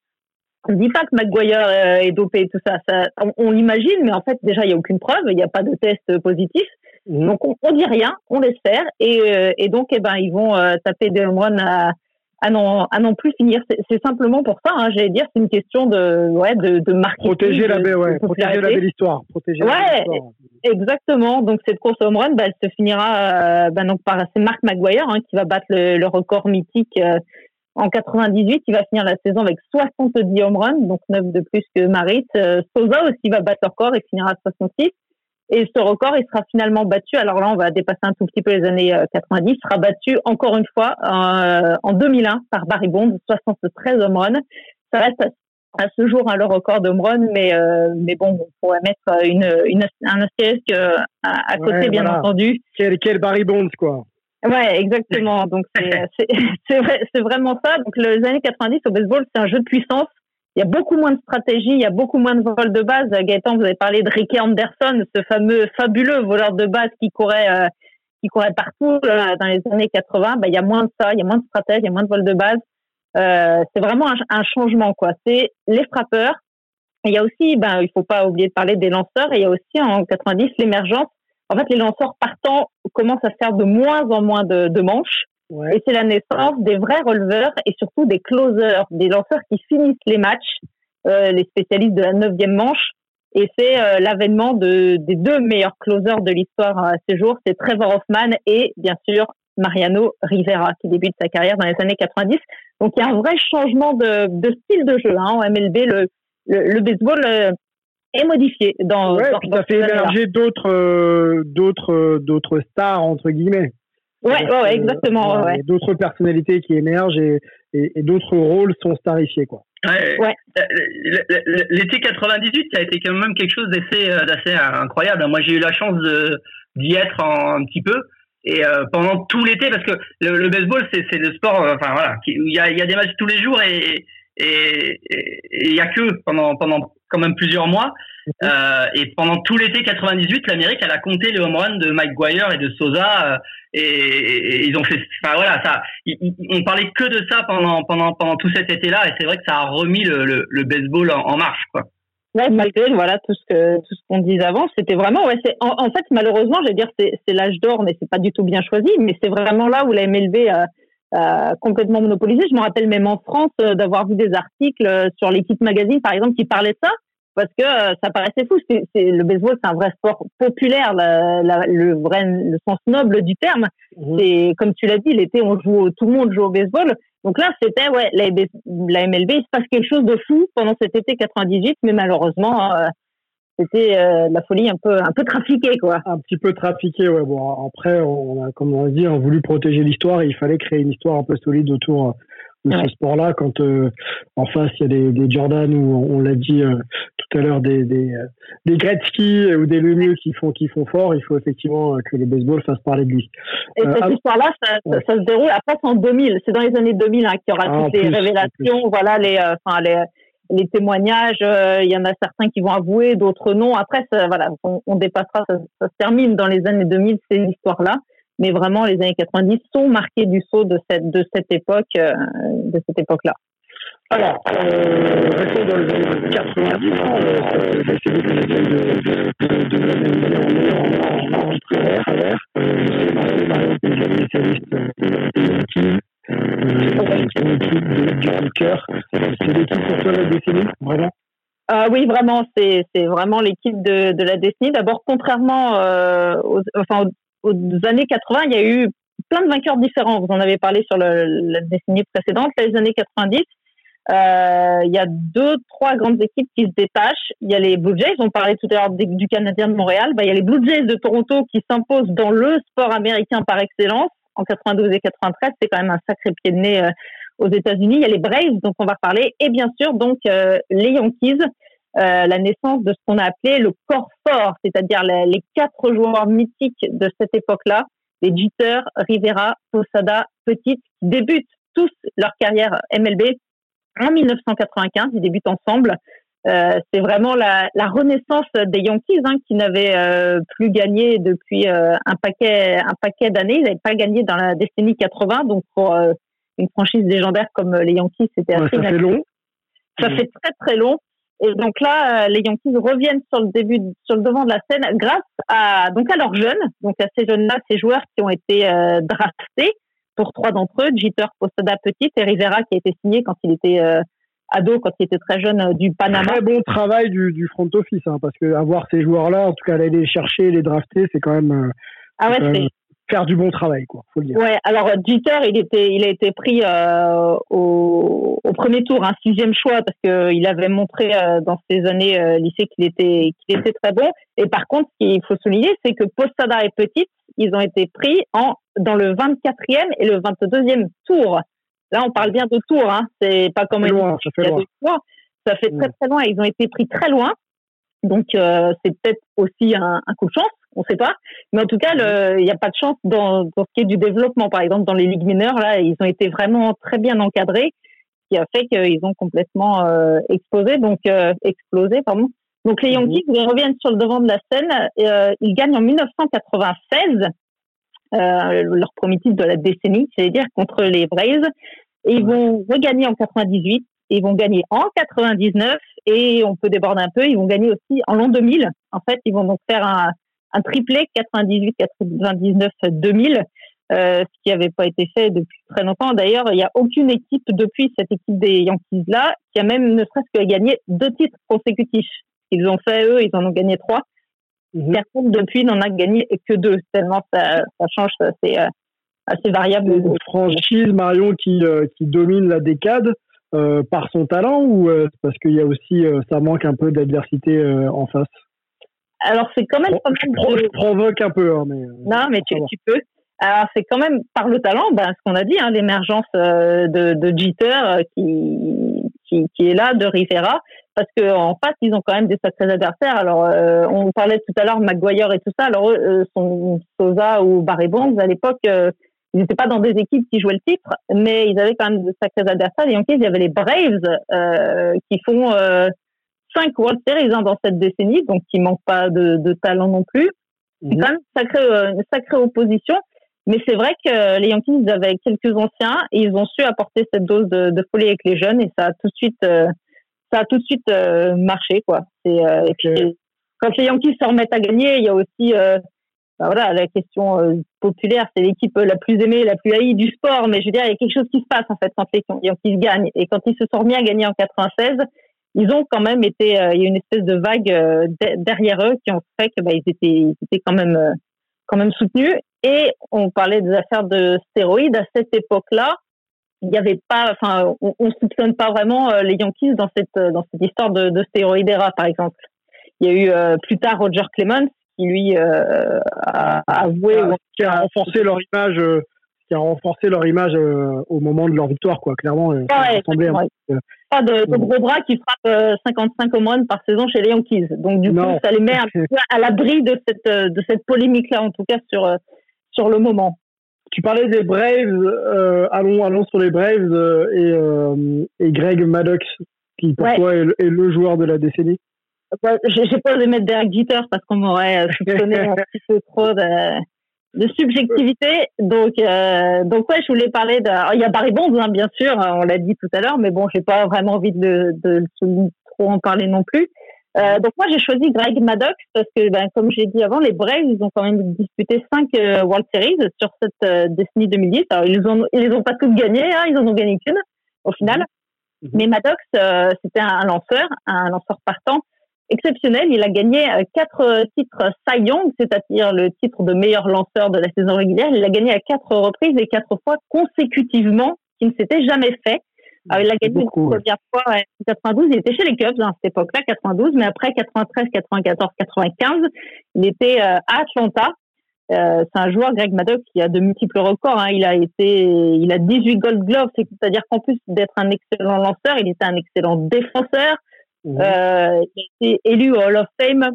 On dit pas que McGuire euh, est dopé, tout ça. ça on, on l'imagine, mais en fait, déjà, il n'y a aucune preuve, il n'y a pas de test positif. Mhm. Donc on, on, dit rien, on laisse faire et, euh, et donc eh ben ils vont euh, taper des home à, à non à non plus finir. C'est simplement pour ça. Hein, J'allais dire c'est une question de ouais de, de marketing. Protéger la belle, ouais, protéger la belle histoire. Protéger ouais, exactement. Donc cette course home run, bah, elle se finira euh, bah, donc par c'est Mark McGuire hein, qui va battre le, le record mythique En 98, il va finir la saison avec 70 home runs, donc 9 de plus que Marit. Euh, Sosa aussi va battre le record et finira à 66. Et ce record, il sera finalement battu. Alors là, on va dépasser un tout petit peu les années 90. Il sera battu encore une fois en 2001 par Barry Bond, 73 home runs. Ça reste à ce jour hein, le record de run, mais euh, mais bon, on pourrait mettre une, une un astérisque euh, à, à côté, bien entendu. Quel, quel Barry Bonds, quoi. Ouais, exactement. Donc c'est c'est vrai, c'est vraiment ça. Donc les années 90 au baseball, c'est un jeu de puissance. Il y a beaucoup moins de stratégie, il y a beaucoup moins de vols de base. Gaëtan, vous avez parlé de Ricky Anderson, ce fameux fabuleux voleur de base qui courait euh, qui courait partout dans les années 80. Bah, il y a moins de ça, il y a moins de stratégie, il y a moins de vols de base. Euh, c'est vraiment un, un, changement, quoi. C'est les frappeurs. il y a aussi, ben, il faut pas oublier de parler des lanceurs. Et il y a aussi en 90 l'émergence. En fait, les lanceurs partants commencent à faire de moins en moins de, de manches. Et c'est la naissance des vrais releveurs et surtout des closers, des lanceurs qui finissent les matchs, euh, les spécialistes de la neuvième manche. Et c'est euh, l'avènement de, des deux meilleurs closers de l'histoire à ce jour, c'est Trevor Hoffman et bien sûr Mariano Rivera, qui débute sa carrière dans les années 90. Donc il y a un vrai changement de, de style de jeu hein, en MLB. Le, le, baseball euh, est modifié dans. Ouais, puis ça fait émerger d'autres, euh, d'autres, euh, d'autres stars entre guillemets. Ouais, ouais, exactement. Ouais. D'autres personnalités qui émergent et, et, d'autres rôles sont starifiés, quoi. Ouais. L'été 98, ça a été quand même quelque chose d'assez, d'assez incroyable. Moi, j'ai eu la chance de, d'y être un petit peu et euh, pendant tout l'été parce que le, le baseball c'est c'est le sport euh, enfin voilà il y a il y a des matchs tous les jours et et il y a que pendant pendant quand même plusieurs mois mhm. euh, et pendant tout l'été 98 l'Amérique elle a compté les home runs de Mike Guire et de Sosa euh, et, ils ont fait enfin voilà ça on parlait que de ça pendant pendant pendant tout cet été là et c'est vrai que ça a remis le le, le baseball en, en marche quoi Ouais, malgré voilà tout ce que tout ce qu'on disait avant, c'était vraiment ouais, c'est en, fait malheureusement, je vais dire c'est c'est l'âge d'or mais c'est pas du tout bien choisi, mais c'est vraiment là où la MLB a, a complètement monopolisé. Je me rappelle même en France euh, d'avoir vu des articles euh, sur l'équipe magazine par exemple qui parlaient de ça parce que euh, ça paraissait fou. C'est, le baseball, c'est un vrai sport populaire, la, la, le vrai le sens noble du terme. Mmh. C'est comme tu l'as dit, l'été on joue, tout le monde joue au baseball. Donc là, c'était ouais, la, la, MLB, il se passe quelque chose de fou pendant cet été 98, mais malheureusement, euh, c'était euh, la folie un peu un peu trafiquée quoi. Un petit peu trafiquée, ouais. Bon, après, on a, comme on a dit, on a voulu protéger l'histoire et il fallait créer une histoire un peu solide autour de ce sport-là. Quand euh, en face il y a des, des Jordan ou on, l'a dit euh, tout à l'heure des des, euh, des Gretzky ou des Lemieux qui font qui font fort, il faut effectivement que le baseball fasse parler de lui. Et cette histoire-là, ça, ça, se déroule après en 2000. C'est dans les années 2000 hein, qu'il y aura ah, toutes les révélations, voilà les enfin les les témoignages, il y en a certains qui vont avouer, d'autres non. Après, ça, voilà, on, on dépassera, ça, ça, se termine dans les années 2000, ces histoires-là mais vraiment les années 90 sont marquées du saut de cette de cette époque euh, de cette époque-là. Alors, euh, restons dans les années 90, euh, c'est de, de, de, de la même manière, on est en, Yankee, c'est l'équipe du Walker, c'est l'équipe pour toi la décennie, vraiment euh, oui, vraiment, c'est c'est vraiment l'équipe de, de la décennie. D'abord, contrairement euh, aux, enfin, aux années 80, il y a eu plein de vainqueurs différents. Vous en avez parlé sur le, la décennie précédente, les années 90. Euh, il y a deux, trois grandes équipes qui se détachent. Il y a les Blue Jays, on parlait tout à l'heure du Canadien de Montréal. Bah, il y a les Blue Jays de Toronto qui s'imposent dans le sport américain par excellence. En 92 et 93, c'est quand même un sacré pied de nez euh, aux États-Unis. Il y a les Braves, dont on va parler, et bien sûr donc euh, les Yankees euh, la naissance de ce qu'on a appelé le corps fort, c'est-à-dire les, quatre joueurs mythiques de cette époque-là, les Jeter, Rivera, Posada, Petit, qui débutent tous leur carrière MLB en 1995, ils débutent ensemble. Euh, c'est vraiment la, la, renaissance des Yankees hein, qui n'avaient euh, plus gagné depuis euh, un paquet un paquet d'années. Ils n'avaient pas gagné dans la décennie 80, donc pour euh, une franchise légendaire comme les Yankees, c'était assez ça fait long. Ça fait très très long. Et donc là, euh, les Yankees reviennent sur le début, sur le devant de la scène grâce à donc à leurs jeunes, donc à ces jeunes-là, ces joueurs qui ont été euh, draftés pour trois d'entre eux, Jeter, Posada Petit et Rivera qui a été signé quand il était euh, ado, quand il était très jeune du Panama. Très bon travail du, du front office, hein, parce que avoir ces joueurs-là, en tout cas aller les chercher, les drafter, c'est quand même. ah ouais, faire du bon travail, quoi. Faut le dire. Ouais. Alors Jeter, il était, il a été pris euh, au, au, premier tour, un sixième choix, parce que il avait montré euh, dans ses années euh, lycée qu'il était, qu'il était très bon. Et par contre, ce qu'il faut souligner, c'est que Postada et Petit, ils ont été pris en dans le 24e et le 22e tour. Là, on parle bien de tour, hein. C'est pas comme loin, ça fait loin. Ça fait très très loin. Ils ont été pris très loin. Donc c'est peut-être aussi un, un coup de chance on sait pas. Mais en tout cas, il n'y a pas de chance dans, dans, ce qui est du développement. Par exemple, dans les ligues mineures, là, ils ont été vraiment très bien encadrés, ce qui a fait qu'ils ont complètement euh, explosé, donc euh, explosé, pardon. Donc les Yankees ils reviennent sur le devant de la scène. Euh, ils gagnent en 1996 euh, leur premier titre de la décennie, c'est-à-dire contre les Braves. Et ils vont regagner en 98, ils vont gagner en 99 et on peut déborder un peu, ils vont gagner aussi en l'an 2000. En fait, ils vont donc faire un, un triplé 98, 99, 2000, euh, ce qui n'avait pas été fait depuis très longtemps. D'ailleurs, il n'y a aucune équipe depuis cette équipe des Yankees là qui a même ne serait-ce que gagné deux titres consécutifs. Ils ont fait eux, ils en ont gagné trois. Mmh. Personne depuis n'en a gagné que deux. Tellement ça, ça change, c'est euh, assez variable. Une franchise Marion qui euh, qui domine la décade. Euh, par son talent ou euh, parce qu'il y a aussi ça manque un peu d'adversité en face? Alors c'est quand même. je, provoque un peu, hein, mais. Non, mais tu, tu, peux. Alors c'est quand même par le talent, ben, ce qu'on a dit, hein, l'émergence de, de Jeter qui, qui, qui est là, de Rivera, parce que en face ils ont quand même des sacrés adversaires. Alors on parlait tout à l'heure Maguire et tout ça. Alors eux, son Sosa ou Barry Bonds à l'époque. ils n'étaient pas dans des équipes qui jouaient le titre, mais ils avaient quand même de sacrés adversaires. Et en il y avait les Braves qui font cinq World Series hein, dans cette décennie, donc il manque pas de, de talent non plus. C'est mhm. quand même une sacrée, euh, une sacrée opposition. Mais c'est vrai que les Yankees avaient quelques anciens et ils ont su apporter cette dose de, de folie avec les jeunes et ça a tout de suite, euh, ça a tout de suite euh, marché quoi. Et, quand les Yankees se remettent à gagner, il y a aussi bah voilà la question populaire, c'est l'équipe la plus aimée, la plus haïe du sport. Mais je veux dire, il y a quelque chose qui se passe en fait quand les Yankees gagnent et quand ils se sont remis à gagner en 96 ils ont quand même été, euh, il y a une espèce de vague euh, derrière eux qui ont fait que bah, ils étaient, ils étaient quand même, euh, quand même soutenus. Et on parlait des affaires de stéroïdes à cette époque-là. Il n'y avait pas, enfin, on, on soupçonne pas vraiment les Yankees dans cette, dans cette histoire de, de stéroïdes era, par exemple. Il y a eu plus tard Roger Clemens qui lui a avoué, ah, qui a renforcé leur image qui a renforcé leur image euh, au moment de leur victoire, quoi. Clairement, euh, ouais, pas de, de, gros bras qui frappent 55 au moins par saison chez les Yankees. Donc du coup, ça les met un peu à l'abri de cette euh, de cette polémique-là, en tout cas sur sur le moment. Tu parlais des Braves, allons allons sur les Braves et et Greg Maddox, qui pour toi est, le joueur de la décennie. J'ai pas osé mettre Derek Jeter parce qu'on m'aurait soupçonné un petit peu trop de de subjectivité. Donc, euh, donc ouais, je voulais parler de. il y a Barry Bonds, hein, bien sûr, on l'a dit tout à l'heure, mais bon, j'ai pas vraiment envie de, de, trop en parler non plus. Euh, donc moi, j'ai choisi Greg Maddox parce que, ben, comme j'ai dit avant, les Braves, ils ont quand même disputé cinq euh, World Series sur cette euh, décennie 2010. Alors, ils ont, ils les ont pas toutes gagnées, hein, ils en ont gagné qu'une au final. Mm-hmm. Mais Maddox, euh, c'était un lanceur, un lanceur partant exceptionnel. Il a gagné quatre titres Cy Young, c'est-à-dire le titre de meilleur lanceur de la saison régulière. Il l'a gagné à quatre reprises et quatre fois consécutivement, ce qui ne s'était jamais fait. Alors, il a gagné une première fois en 92. Il était chez les Cubs hein, à cette époque-là, 92, mais après 93, 94, 95, il était euh, à Atlanta. Euh, c'est un joueur, Greg Maddox, qui a de multiples records. Hein. Il a été, il a 18 Gold Gloves, c'est-à-dire qu'en plus d'être un excellent lanceur, il était un excellent défenseur. Euh, il a été élu au Hall of Fame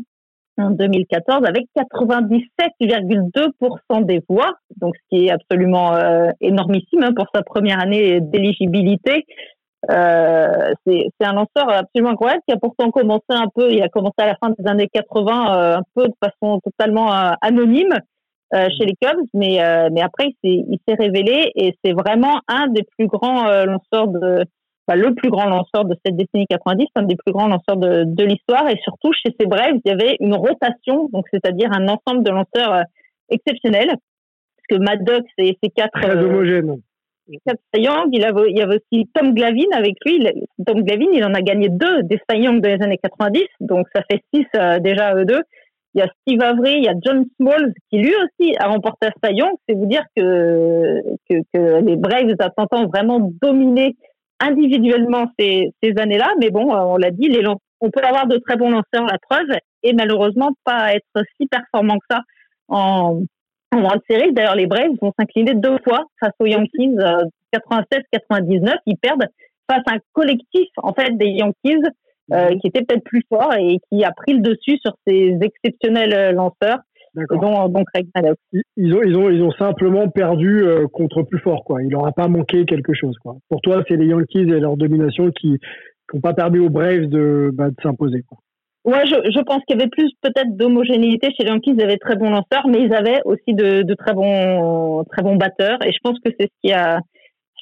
en 2014 avec 97,2% des voix, donc ce qui est absolument euh, énormissime hein, pour sa première année d'éligibilité. Euh, c'est un lanceur absolument incroyable qui a pourtant commencé un peu, il a commencé à la fin des années 80 euh, un peu de façon totalement euh, anonyme euh, chez les Cubs, mais mais après il s'est révélé et c'est vraiment un des plus grands lanceurs de le plus grand lanceur de cette décennie 90, un des plus grands lanceurs de, de l'histoire. Et surtout, chez ces Braves, il y avait une rotation, donc c'est-à-dire un ensemble de lanceurs euh, exceptionnels. Parce que Maddox et ses quatre... Très euh, homogène. Quatre il, avait, il y avait aussi Tom Glavine avec lui. Tom Glavine, il en a gagné deux des Young des années 90, donc ça fait six euh, déjà eux deux. il y a Steve Avery, il y a John Smalls qui lui aussi a remporté à Young. C'est vous dire que, que, que les Braves ont vraiment dominé individuellement ces, ces années-là. Mais bon, on l'a dit, les, on peut avoir de très bons lanceurs, la preuve, et malheureusement pas être si performant que ça en, en grande série. D'ailleurs, les Braves vont s'incliner deux fois face aux Yankees, 96-99. Euh, Ils perdent face à un collectif en fait des Yankees euh, mhm. qui était peut-être plus fort et qui a pris le dessus sur ces exceptionnels euh, lanceurs. Dont, Ils ont, ils ont, ils ont simplement perdu euh, contre plus fort, quoi. Il leur a pas manqué quelque chose, quoi. Pour toi, c'est les Yankees et leur domination qui n'ont pas permis aux Braves de, bah, de s'imposer. Ouais, je, je pense qu'il y avait plus peut-être d'homogénéité chez les Yankees. Ils avaient très bons lanceurs, mais ils avaient aussi de, de très bons, très bons batteurs. Et je pense que c'est ce qui a,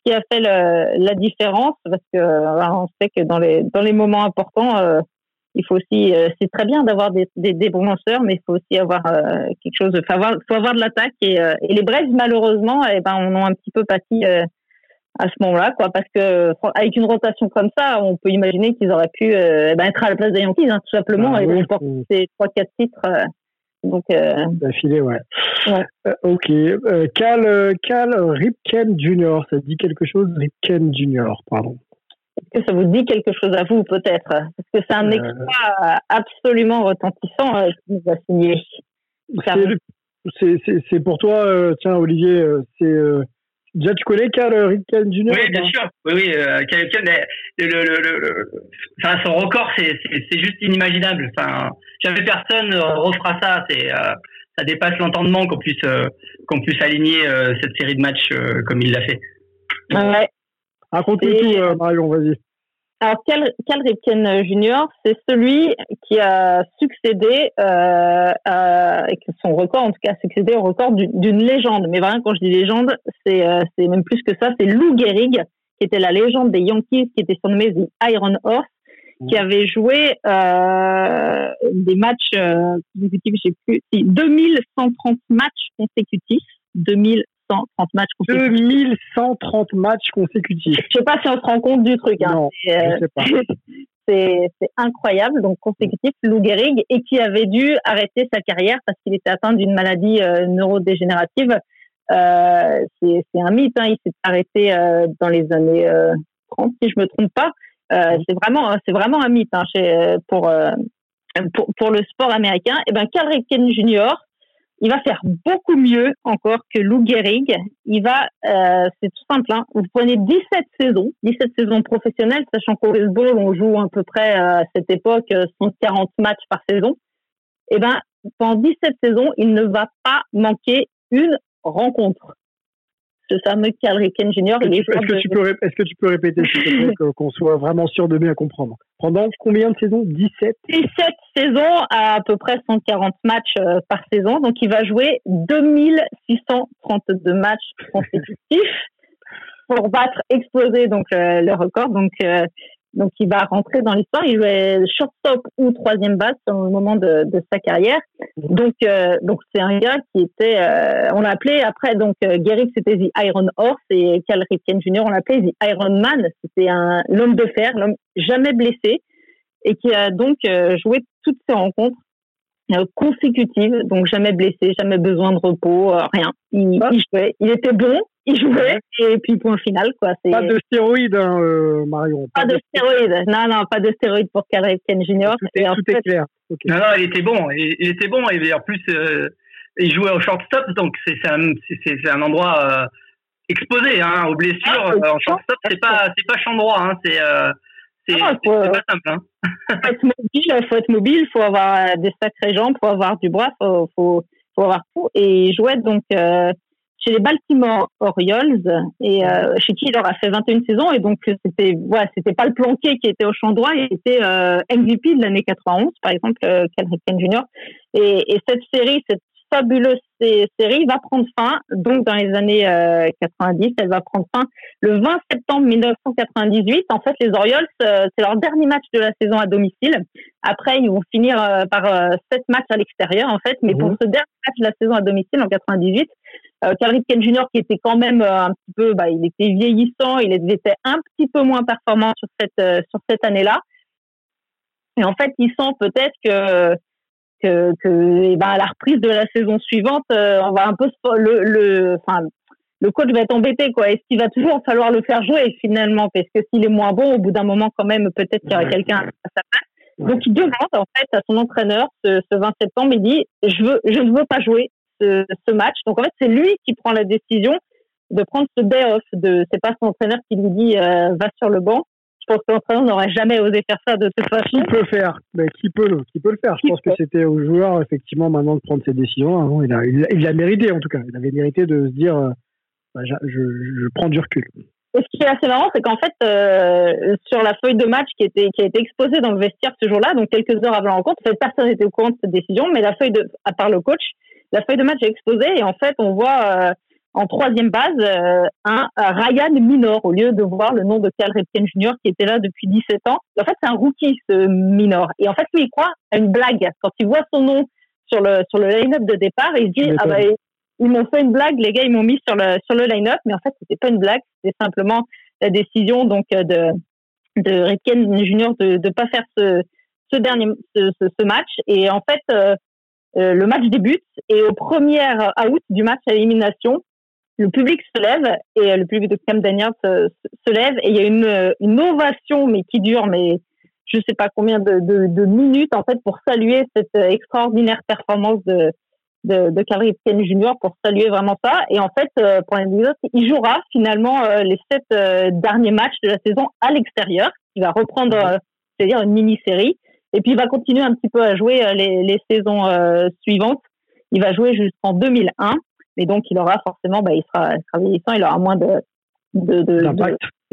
qui a fait la différence parce que euh, on sait que dans les dans les moments importants euh, il faut aussi euh, c'est très bien d'avoir des, des, des, bons lanceurs mais il faut aussi avoir quelque chose faut avoir faut avoir de l'attaque et, et les Braves malheureusement eh ben on a un petit peu pâti à ce moment-là quoi parce que avec une rotation comme ça on peut imaginer qu'ils auraient pu eh ben, être à la place des Yankees hein, tout simplement ah, et remporter ces trois quatre titres donc, euh... D'affilée, ouais. ouais. Euh, ok. Euh, Cal, euh, Cal Ripken Jr., ça dit quelque chose? Ripken Jr., pardon. Est-ce que ça vous dit quelque chose à vous, peut-être? Parce que c'est un extra absolument retentissant qui nous a signé. C'est pour toi, tiens, Olivier, c'est Déjà, tu connais Carl Ripken Jr. Oui, bien sûr. Oui, oui. Euh, le, le, le, enfin, son record, c'est juste inimaginable. Enfin, jamais personne refera ça. C'est euh, ça dépasse l'entendement qu'on puisse euh, qu'on puisse aligner euh, cette série de matchs comme il l'a fait. Ouais. Raconte-nous tout, Marion. Vas-y. Alors, Cal, Cal Ripken euh, Jr., c'est celui qui a succédé, euh, à, son record, en tout cas, a succédé au record d'une légende. Mais vraiment, quand je dis légende, c'est euh, même plus que ça. C'est Lou Gehrig, qui était la légende des Yankees, qui était surnommé The Iron Horse, qui avait joué euh, des matchs euh, consécutifs, je sais plus, 2130 matchs consécutifs, 2000 2130 matchs consécutifs. 2130 matchs consécutifs. Je sais pas si on se rend compte du truc. Hein. c'est incroyable, donc consécutif, Lou Gehrig, et qui avait dû arrêter sa carrière parce qu'il était atteint d'une maladie euh, neurodégénérative. Euh, c'est un mythe, hein. il s'est arrêté euh, dans les années 30, si je me trompe pas. c'est vraiment, c'est vraiment un mythe hein, chez, pour, pour, pour le sport américain. Et ben, Cal Ripken Jr il va faire beaucoup mieux encore que Lou Gehrig. Il va, euh, c'est tout simple, hein. vous prenez 17 saisons, 17 saisons professionnelles, sachant qu'au baseball, on joue à peu près euh, à cette époque 140 euh, matchs par saison. Et eh ben, pendant 17 saisons, il ne va pas manquer une rencontre ce fameux Cal Ripken Jr. Est-ce que, tu peux, est-ce que tu peux répéter, qu'on soit vraiment sûr de bien comprendre? Pendant combien de saisons? 17 17 saisons à à peu près 140 matchs euh, par saison. Donc, il va jouer 2632 matchs consécutifs pour battre, exploser donc euh, le record. Donc, euh, donc, il va rentrer dans l'histoire. Il jouait shortstop ou troisième base au moment de, sa carrière. Donc, euh, donc c'est un gars qui était, euh, on l'appelait après, donc, euh, c'était The Iron Horse et Cal Ripken Jr., on l'appelait The Iron Man. C'était un, l'homme de fer, l'homme jamais blessé et qui a donc euh, joué toutes ses rencontres consécutives, donc jamais blessé, jamais besoin de repos, rien. Il, il jouait, il était bon, il jouait et puis point final quoi. Pas de stéroïdes, hein, euh, Marion. Pas, de, stéroïdes. Non, non, pas de stéroïdes pour Cal Ken Junior. Tout est, tout est clair. Non, non, il était bon. Il, il était bon et en plus euh, il jouait au shortstop, donc c'est un, c'est un endroit euh, exposé hein, aux blessures. Ah, euh, en shortstop, c'est pas, c'est pas champ droit. Hein, c'est c'est ah, pas simple. Hein. faut être mobile, faut être mobile, faut avoir des sacrées jambes, faut avoir du bras, faut, faut, faut avoir tout. Et il jouait donc chez les Baltimore Orioles et euh, chez qui il aura fait 21 saisons et donc c'était voilà c'était pas le planqué qui était au champ droit il était euh, MVP de l'année 91 par exemple euh, Ken Jr et, et, cette série cette fabuleuse série va prendre fin donc dans les années 90 euh, elle va prendre fin le 20 septembre 1998 en fait les Orioles euh, c'est leur dernier match de la saison à domicile après ils vont finir par sept matchs à l'extérieur en fait mais pour mmh. ce dernier match de la saison à domicile en 98 euh, Cal Ripken Jr. qui était quand même euh, un petit peu, bah, il était vieillissant, il était un petit peu moins performant sur cette euh, sur cette année-là. Et en fait, il sent peut-être que que, que eh ben, à la reprise de la saison suivante, on va un peu le, le, enfin, le coach va être embêté, quoi. Est-ce qu'il va toujours falloir le faire jouer finalement? Parce que s'il est moins bon, au bout d'un moment, quand même, peut-être qu'il y aura quelqu'un à sa place. Donc, il demande, en fait, à son entraîneur, ce, 20 septembre, il dit, je veux, je ne veux pas jouer ce, ce match. Donc, en fait, c'est lui qui prend la décision de prendre ce day off. De, c'est pas son entraîneur qui lui dit, euh, va sur le banc. Je pense que l'entraîneur n'aurait jamais osé faire ça de toute façon. Qui peut le faire? Mais qui peut le, qui peut le faire? Je pense que c'était au joueur effectivement maintenant de prendre ses décisions. Il a, il, a mérité en tout cas. Il avait mérité de se dire, euh, bah, je, je, prends du recul. Et ce qui est assez marrant, c'est qu'en fait, euh, sur la feuille de match qui, était, qui a été exposée dans le vestiaire ce jour-là, donc quelques heures avant la rencontre, personne n'était au courant de cette décision, mais la feuille de, à part le coach, la feuille de match est exposée et en fait, on voit euh, en troisième base euh, un, Ryan Minor au lieu de voir le nom de Cal Ripken Jr. qui était là depuis 17 ans. en fait, c'est un rookie ce Minor. Et en fait, lui, il croit à une blague quand il voit son nom sur le sur le line-up de départ. Il se dit ah bah ils m'ont fait une blague, les gars, ils m'ont mis sur le sur le line-up, mais en fait, c'était pas une blague, c'était simplement la décision donc euh, de de Ripken Junior de de pas faire ce ce dernier ce, ce, match et en fait euh, euh, le match débute et au premier out du match à élimination, le public se lève et le public de Cam Daniels se, se, lève et il y a une, une ovation mais qui dure mais je sais pas combien de, de, de minutes en fait pour saluer cette extraordinaire performance de de, de Carrie Jr. pour saluer vraiment ça. Et en fait, euh, pour l'anecdote, il jouera finalement euh, les sept euh, derniers matchs de la saison à l'extérieur. Il va reprendre, c'est-à-dire une mini-série. Et puis il va continuer un petit peu à jouer les, les saisons suivantes. Il va jouer jusqu'en 2001. Et donc il aura forcément, bah, il sera, il sera vieillissant, il aura moins de, de, de,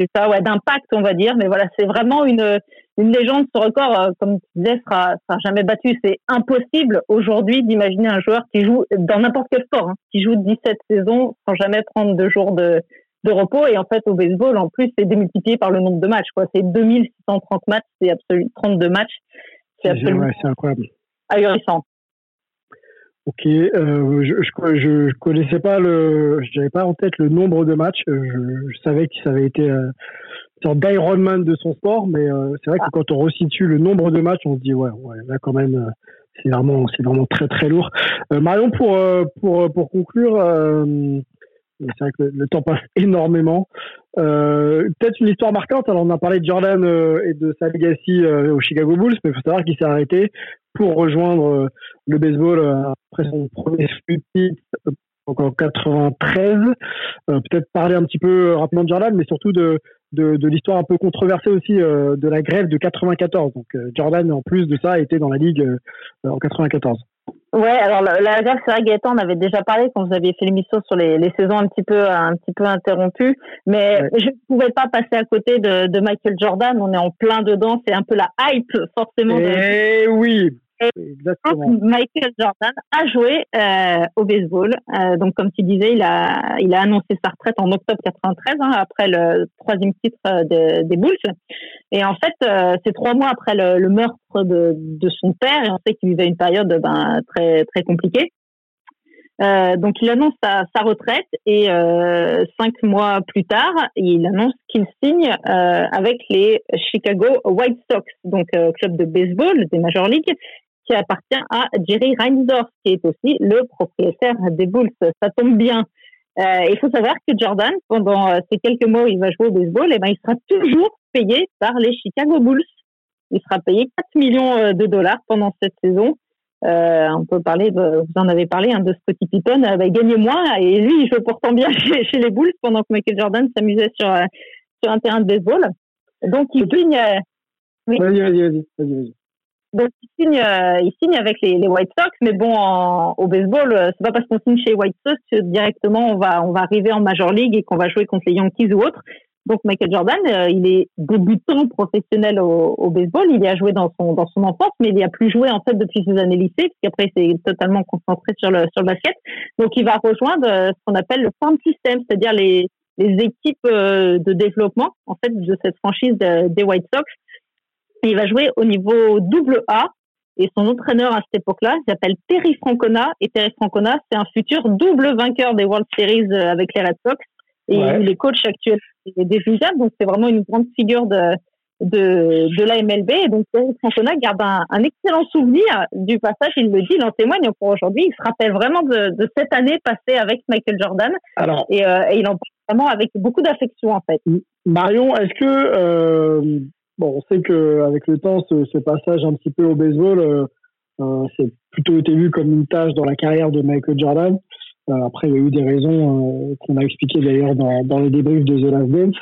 c'est ça, ouais, d'impact, on va dire. Mais voilà, c'est vraiment une, une légende. Ce record, euh, comme tu disais, sera, sera jamais battu. C'est impossible aujourd'hui d'imaginer un joueur qui joue dans n'importe quel sport, hein, qui joue 17 saisons sans jamais prendre deux jours de, de repos. Et en fait, au baseball, en plus, c'est démultiplié par le nombre de matchs. Quoi. C'est 2630 matchs, c'est absolument 32 matchs. C'est absolument incroyable. ahurissant. Ok, euh, je, je, connaissais pas le, j'avais pas en tête le nombre de matchs. Je, je savais que ça avait été euh, une sorte d'Ironman de son sport, mais euh, c'est vrai que quand on resitue le nombre de matchs, on se dit ouais, ouais là quand même, euh, c'est vraiment, c'est vraiment très très lourd. Euh, Marion, pour pour pour conclure, c'est vrai que le, temps passe énormément. Peut-être une histoire marquante. Alors on a parlé de Jordan et de sa legacy au Chicago Bulls, mais il faut savoir qu'il s'est arrêté pour rejoindre le baseball après son premier titre donc en 93. Peut-être parler un petit peu rapidement de Jordan, mais surtout de, de, de l'histoire un peu controversée aussi euh, de la grève de 94. Donc euh, Jordan, en plus de ça, était dans la ligue euh, en 94. Ouais, alors la, la grève, c'est vrai, Gaëtan, on avait déjà parlé quand vous aviez fait l'émission sur les, les, saisons un petit peu un petit peu interrompues, mais je ne pouvais pas passer à côté de, de, Michael Jordan. On est en plein dedans, c'est un peu la hype forcément. Eh oui, Michael Jordan a joué euh, au baseball. Euh, donc, comme tu disais, il a, il a annoncé sa retraite en octobre 93, hein, après le troisième titre euh, des Bulls. Et en fait, c'est trois mois après le, meurtre de, de, son père, et on sait qu'il vivait une période ben, très très compliquée. donc, il annonce sa, sa retraite et cinq mois plus tard, il annonce qu'il signe avec les Chicago White Sox, donc club de baseball des Major League, qui appartient à Jerry Reinsdorf, qui est aussi le propriétaire des Bulls. Ça tombe bien. Euh, il faut savoir que Jordan, pendant euh, ces quelques mois où il va jouer au baseball, eh ben, il sera toujours payé par les Chicago Bulls. Il sera payé 4 millions euh, de dollars pendant cette saison. Euh, on peut parler, vous en avez parlé, hein, de Scottie Pippen, euh, bah, il gagnait moins et lui, il joue pourtant bien chez, chez, les Bulls pendant que Michael Jordan s'amusait sur, sur un terrain de baseball. Donc, il. Oui. Vas-y, vas-y, vas-y. vas-y. Donc il signe, euh, il signe avec les, les, White Sox, mais bon, au baseball, euh, c'est pas parce qu'on signe chez White Sox que directement on va on va arriver en Major League et qu'on va jouer contre les Yankees ou autres. Donc Michael Jordan, euh, il est débutant professionnel au, au, baseball. Il y a joué dans son dans son enfance, mais il n'y a plus joué en fait depuis ses années lycée, puisqu'après il s'est totalement concentré sur le sur le basket. Donc il va rejoindre ce qu'on appelle le farm system, c'est-à-dire les les équipes de développement en fait de cette franchise des White Sox il va jouer au niveau double A. Et son entraîneur à cette époque-là s'appelle Terry Francona. Et Terry Francona, c'est un futur double vainqueur des World Series euh, avec les Red Sox. Et il est coach actuel des Wizards. Donc, c'est vraiment une grande figure de, de, de la MLB. donc, Eric Cantona garde un, un, excellent souvenir du passage. Il le dit, il en témoigne pour aujourd'hui. Il se rappelle vraiment de, de cette année passée avec Michael Jordan. Alors, et, euh, et il en parle vraiment avec beaucoup d'affection, en fait. Marion, est-ce que, euh, bon, on sait que avec le temps, ce, passage un petit peu au baseball, euh, euh c'est plutôt été vu comme une tâche dans la carrière de Michael Jordan. Euh, après, il y a eu des raisons qu'on a expliquées d'ailleurs dans, dans les débriefs de The Last Dance.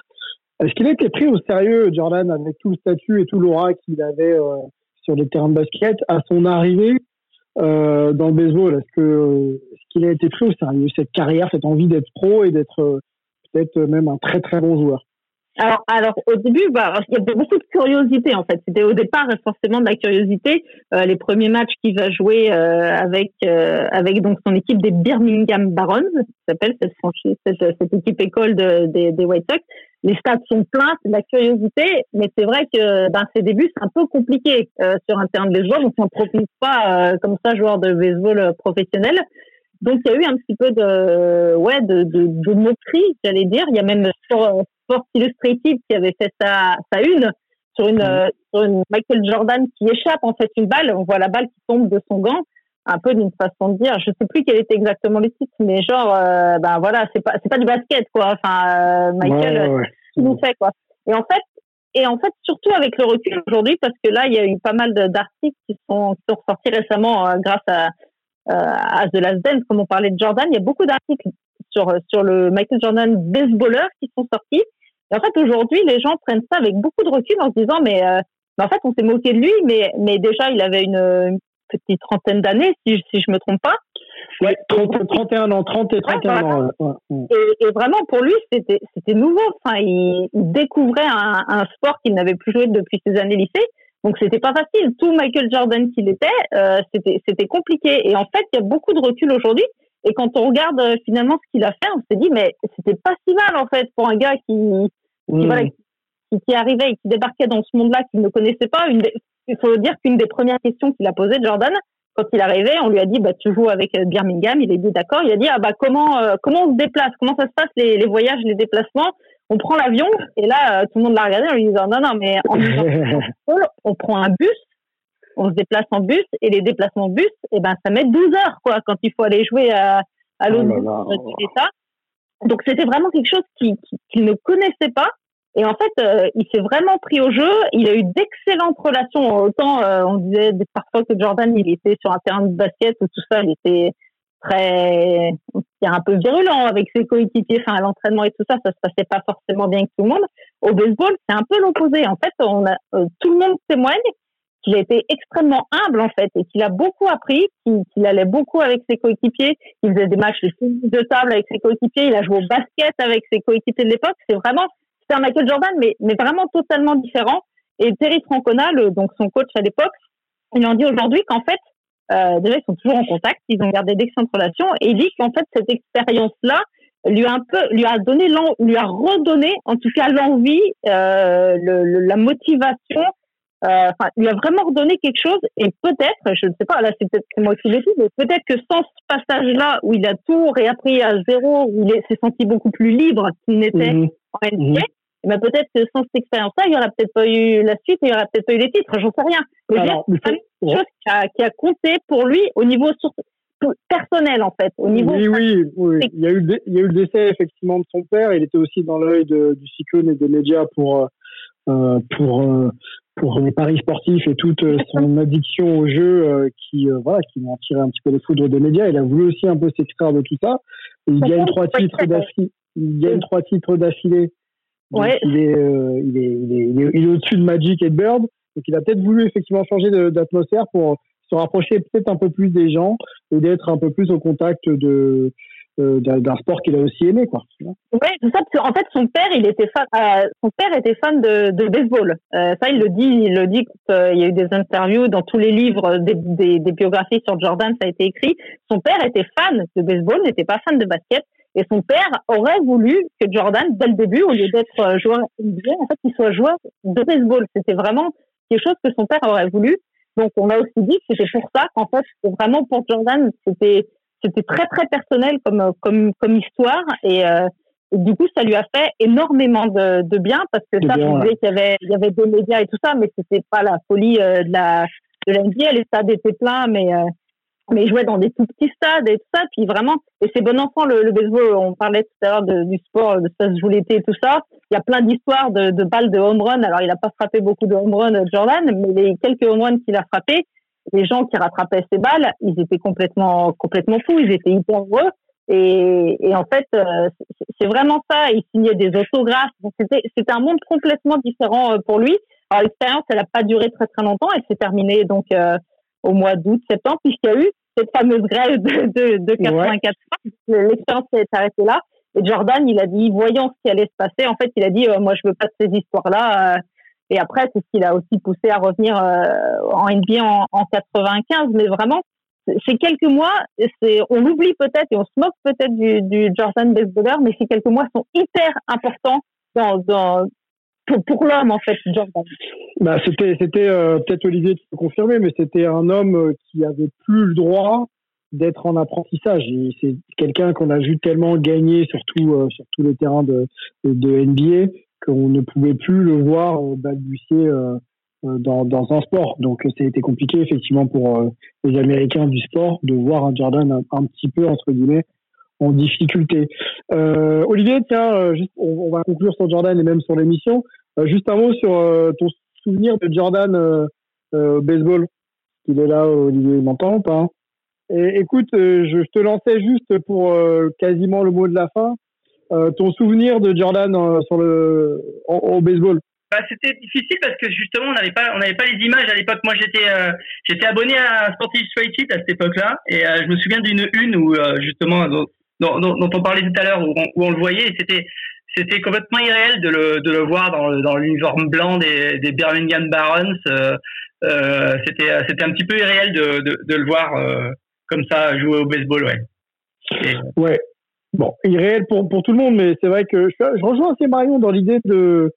Est-ce qu'il a été pris au sérieux, Jordan, avec tout le statut et tout l'aura qu'il avait sur les terrains de basket à son arrivée dans le baseball? Est-ce est qu'il a été pris au sérieux cette carrière, cette envie d'être pro et d'être peut-être même un très très bon joueur? Alors, alors au début, bah, il y avait beaucoup de curiosité en fait. C'était au départ forcément de la curiosité. Euh, les premiers matchs qu'il va jouer euh, avec euh, avec donc son équipe des Birmingham Barons, s'appelle cette franchise, cette, cette, équipe école de, des, des White Sox. Les stades sont pleins, c'est de la curiosité, mais c'est vrai que dans ses débuts, c'est un peu compliqué euh, sur un terrain de baseball. On s'en profite pas comme ça, joueur de baseball professionnel. Donc il y a eu un petit peu de ouais de de, de moquerie, j'allais dire. Il y a même sur Sports Illustrated qui avait fait sa, sa une sur une, mhm. sur une Michael Jordan qui échappe en fait une balle. On voit la balle qui tombe de son gant, un peu d'une façon de dire. Je sais plus quel était exactement le titre, mais genre, euh, ben voilà, c'est pas c'est pas du basket quoi. Enfin, euh, Michael, ouais, nous fait quoi. Et en fait, et en fait, surtout avec le recul aujourd'hui, parce que là, il y a eu pas mal d'articles qui sont, qui sont sortis récemment euh, grâce à, à The Last Dance, comme on parlait de Jordan. Il y a beaucoup d'articles sur, sur le Michael Jordan baseballer qui sont sortis. Et en fait, aujourd'hui, les gens prennent ça avec beaucoup de recul en se disant, mais, euh, en fait, on s'est moqué de lui, mais, mais déjà, il avait une, petite trentaine d'années, si, si je me trompe pas. Ouais, 30, 31 ans, 30 et 31 ans. Et, et, vraiment, pour lui, c'était, c'était nouveau. Enfin, il, découvrait un, un sport qu'il n'avait plus joué depuis ses années lycée. Donc, c'était pas facile. Tout Michael Jordan qu'il était, euh, c'était, c'était compliqué. Et en fait, il y a beaucoup de recul aujourd'hui. Et quand on regarde euh, finalement ce qu'il a fait, on s'est dit, mais c'était pas si mal, en fait, pour un gars qui, qui, voilà, qui, qui, arrivait et qui débarquait dans ce monde-là qu'il ne connaissait pas. Une il faut dire qu'une des premières questions qu'il a posées, Jordan, quand il arrivait, on lui a dit, bah, tu joues avec euh, Birmingham. Il est dit d'accord. Il a dit, ah, bah, comment, euh, comment on se déplace? Comment ça se passe, les, les voyages, les déplacements? On prend l'avion. Et là, euh, tout le monde l'a regardé en lui disant, non, non, mais on prend un bus. On se déplace en bus et les déplacements bus, et eh ben, ça met 12 heures, quoi, quand il faut aller jouer à, à l'autre oh bout de Donc, c'était vraiment quelque chose qu'il qui, ne connaissait pas et en fait, euh, il s'est vraiment pris au jeu. Il a eu d'excellentes relations. Autant euh, on disait parfois que Jordan, il était sur un terrain de basket ou tout ça, il était très, un peu virulent avec ses coéquipiers, enfin à l'entraînement et tout ça, ça se passait pas forcément bien avec tout le monde. Au baseball, c'est un peu l'opposé. En fait, on a, euh, tout le monde témoigne qu'il a été extrêmement humble en fait et qu'il a beaucoup appris, qu'il allait beaucoup avec ses coéquipiers, qu'il faisait des matchs de table avec ses coéquipiers, il a joué au basket avec ses coéquipiers de l'époque. C'est vraiment c'est un Michael Jordan, mais, mais vraiment totalement différent. Et Terry Francona, le, donc son coach à l'époque, il en dit aujourd'hui qu'en fait, euh, déjà ils sont toujours en contact, ils ont gardé d'excellentes relations, et il dit qu'en fait cette expérience-là lui a un peu, lui a donné, lui a redonné, en tout cas l'envie, euh, le, la motivation, enfin, lui a vraiment redonné quelque chose. Et peut-être, je ne sais pas, là c'est peut-être moi qui le dis, mais peut-être que sans ce passage-là où il a tout réappris à zéro, où il s'est senti beaucoup plus libre qu'il n'était mhm. en NBA, eh ben peut-être que sans cette expérience-là, il n'y aurait peut-être pas eu la suite, il n'y aurait peut-être pas eu les titres, j'en sais rien. Mais c'est quelque chose qui a, qui a, compté pour lui au niveau personnel, en fait. Au niveau oui, oui, oui. Il, y a eu il y a eu le décès, effectivement, de son père. Il était aussi dans l'œil du cyclone et des médias pour, euh, pour, euh, pour les paris sportifs et toute son addiction au jeu euh, qui, euh, voilà, qui m'a tiré un petit peu les foudres des médias. Il a voulu aussi un peu s'extraire de tout ça. il gagne trois titres d'affilée. Il gagne trois titres d'affilée Ouais. Il est, euh, il est, il est, il est, est au-dessus de Magic et de Bird. Donc il a peut-être voulu effectivement changer d'atmosphère pour se rapprocher peut-être un peu plus des gens et d'être un peu plus au contact de euh, d'un sport qu'il a aussi aimé quoi. Oui, c'est ça. Parce fait, son père, il était fan. Euh, son père était fan de, de baseball. Euh, ça, il le dit. Il le dit. Il y a eu des interviews dans tous les livres, des, des, biographies sur Jordan, ça a été écrit. Son père était fan de baseball, n'était pas fan de basket. Et son père aurait voulu que Jordan, dès le début, au lieu d'être euh, joueur NBA, en fait, il soit joueur de baseball. C'était vraiment quelque chose que son père aurait voulu. Donc, on a aussi dit que c'était pour ça qu'en fait, vraiment pour Jordan, c'était c'était très très personnel comme comme comme histoire et euh, Et du coup, ça lui a fait énormément de, de bien parce que ça, vous qu'il y avait, il y avait des médias et tout ça, mais c'était pas la folie euh, de la de l'NBA. Les stades étaient pleins, mais euh, mais il jouait dans des tout petits stades et tout ça. Puis vraiment, et c'est bon enfant le, le, baseball. On parlait tout à l'heure du sport, de ça se joue l'été et tout ça. Il y a plein d'histoires de, de balles de home run. Alors il a pas frappé beaucoup de home run Jordan, mais les quelques home runs qu'il a frappés, les gens qui rattrapaient ces balles, ils étaient complètement complètement fous. Ils étaient hyper heureux. Et, et, en fait, euh, c'est vraiment ça. Il signait des autographes. C'était, un monde complètement différent euh, pour lui. Alors l'expérience, elle n'a pas duré très très longtemps. Elle s'est terminée donc euh, au mois d'août, septembre, puisqu'il y a eu cette fameuse grève de, de, de 84 L'expérience s'est arrêtée là. Et Jordan, il a dit, voyant ce qui allait se passer, en fait, il a dit, moi, je veux pas de ces histoires-là. Et après, c'est ce qui l'a aussi poussé à revenir en NBA en, en 95. Mais vraiment, ces quelques mois, on l'oublie peut-être et on se moque peut-être du, Jordan baseballer, mais ces quelques mois sont hyper importants pour, l'homme en fait, Jordan. Bah, c'était, euh, peut-être Olivier qui peut confirmer, mais c'était un homme euh, qui avait plus le droit d'être en apprentissage. C'est quelqu'un qu'on a vu tellement gagner, surtout euh, sur tous les terrains de, de, de NBA, qu'on ne pouvait plus le voir balbutier euh, dans, dans un sport. Donc été compliqué effectivement pour euh, les Américains du sport de voir un Jordan un, petit peu entre guillemets en difficulté. Euh, Olivier, tiens, euh, juste, on, va conclure sur Jordan et même sur l'émission. juste un mot sur ton souvenir de Jordan baseball. Il est là, Olivier, m'entend ou pas? Et, Écoute, je, te lançais juste pour quasiment le mot de la fin. Ton souvenir de Jordan sur le au baseball? Bah, c'était difficile parce que justement on n'avait pas on n'avait pas les images à l'époque. Moi j'étais euh, j'étais abonné à Sporting Illustrated à cette époque-là et euh, je me souviens d'une une où euh, justement dont, dont, dont, on parlait tout à l'heure où, où, on le voyait et c'était c'était complètement irréel de le de le voir dans dans l'uniforme blanc des, des Birmingham Barons. c'était c'était un petit peu irréel de de, de le voir comme ça jouer au baseball ouais. Ouais. Bon, irréel pour, pour tout le monde, mais c'est vrai que je, rejoins assez Marion dans l'idée de,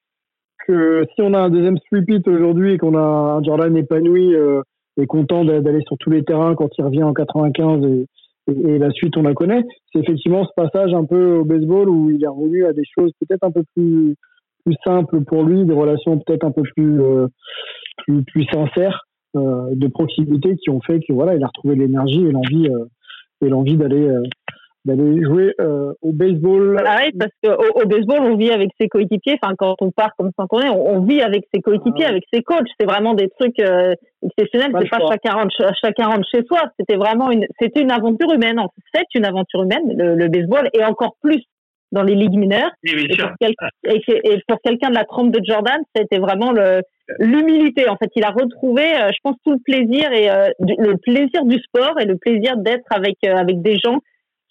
que si on a un deuxième repeat aujourd'hui et qu'on a un Jordan épanoui euh, et content d'aller sur tous les terrains quand il revient en 95 et, la suite on la connaît, c'est effectivement ce passage un peu au baseball où il est revenu à des choses peut-être un peu plus plus simples pour lui, des relations peut-être un peu plus euh, plus, sincères euh, de proximité qui ont fait que voilà il a retrouvé l'énergie et l'envie et l'envie d'aller d'aller jouer euh, au baseball. Ah oui, parce qu'au au baseball, on vit avec ses coéquipiers. Enfin, quand on part comme ça qu'on est, on, vit avec ses coéquipiers, ah avec ses coachs. C'est vraiment des trucs euh, exceptionnels. C'est pas chacun rentre, chacun rentre chez soi. C'était vraiment une, c'était une aventure humaine. C'est une aventure humaine, le, le, baseball, et encore plus dans les ligues mineures. et, pour et, pour quelqu'un de la trompe de Jordan, c'était vraiment le l'humilité. En fait, il a retrouvé, euh, je pense, tout le plaisir et euh, le plaisir du sport et le plaisir d'être avec avec des gens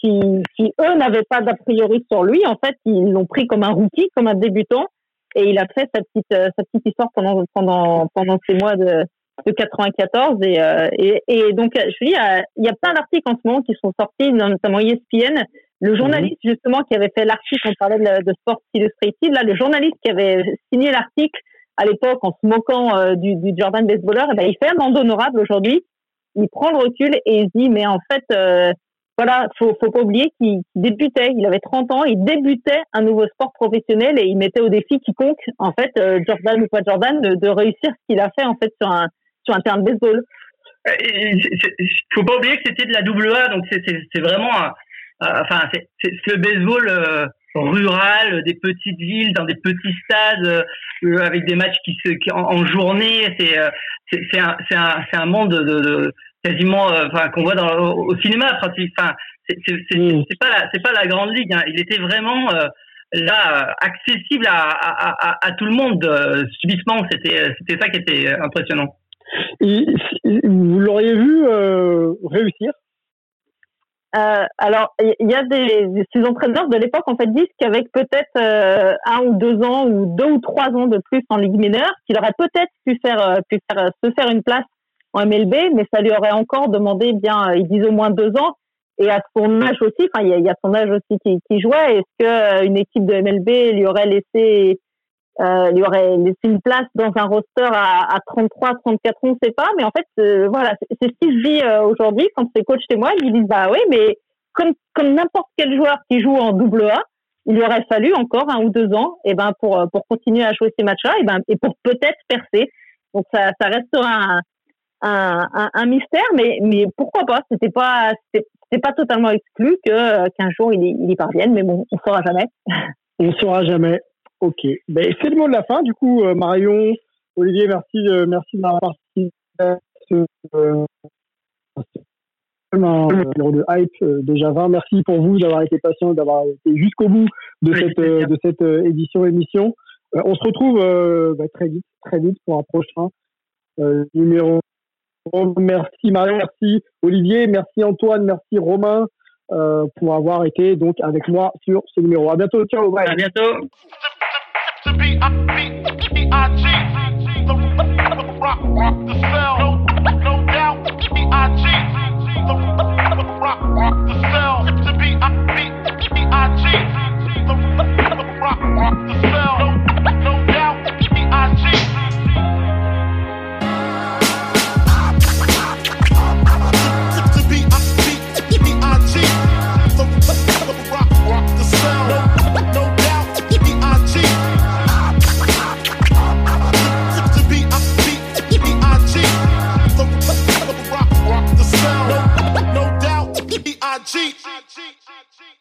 qui, qui eux n'avaient pas d'a priori sur lui. En fait, ils l'ont pris comme un rookie, comme un débutant, et il a fait sa petite euh, sa petite histoire pendant pendant pendant ces mois de de 94 et, euh, et, et donc je dis il y a plein d'articles en ce moment qui sont sortis notamment ESPN le journaliste mhm. justement qui avait fait l'article on parlait de, de Sports Illustrated là le journaliste qui avait signé l'article à l'époque en se moquant euh, du, du Jordan baseballer eh ben, il fait un mandat honorable aujourd'hui il prend le recul et il dit mais en fait voilà, faut, faut pas oublier qu'il débutait, il avait 30 ans, il débutait un nouveau sport professionnel et il mettait au défi quiconque, en fait, euh, Jordan ou pas Jordan, de, réussir ce qu'il a fait en fait sur un sur un terrain de baseball. Euh, il faut pas oublier que c'était de la double A, donc c'est vraiment, enfin, c'est le baseball euh, rural, des petites villes, dans des petits stades, avec des matchs qui se, qui, en, journée, c'est c'est un, un, un monde de quasiment, euh, enfin, qu'on voit dans, au, cinéma, Enfin, c'est mm. pas la, c'est pas la grande ligue. Hein. Il était vraiment euh, là euh, accessible à, à, à, à, tout le monde subitement. C'était, c'était ça qui était impressionnant. vous l'auriez vu réussir? Euh, alors, il y a des ces entraîneurs de l'époque en fait disent qu'avec peut-être un ou deux ans ou deux ou trois ans de plus en ligue mineure, qu'il aurait peut-être pu faire pu faire se faire une place en MLB, mais ça lui aurait encore demandé bien, euh, ils disent au moins deux ans. Et à son âge aussi, enfin, il y y a, son âge aussi qui, qui jouait. Est-ce que euh, équipe de MLB lui aurait laissé, euh, lui aurait laissé une place dans un roster à, à 33, 34 ans, on ne sait pas. Mais en fait, euh, voilà, c'est ce qui se dit aujourd'hui quand ses coachs moi, ils disent bah oui, mais comme comme n'importe quel joueur qui joue en double A, il lui aurait fallu encore un ou deux ans, et ben pour pour continuer à jouer ces matchs-là, et ben et pour peut-être percer. Donc ça ça restera un, un, un, mystère, mais mais pourquoi pas? C'était pas c'était pas totalement exclu que qu'un jour il y, il y parvienne, mais bon, on saura jamais. on saura jamais. Ok. Ben, c'est le mot de la fin. Du coup, Marion, Olivier, merci, merci de m'avoir participé à ce, un numéro de hype euh, déjà 20. Merci pour vous d'avoir été patient, d'avoir été jusqu'au bout de cette, euh, de cette euh, édition émission. on se retrouve bah, très vite, très vite pour un prochain numéro. Merci Marion, merci Olivier, merci Antoine, merci Romain pour avoir été donc avec moi sur ce numéro. À bientôt, ciao, bye. À bientôt. cheat. I cheat.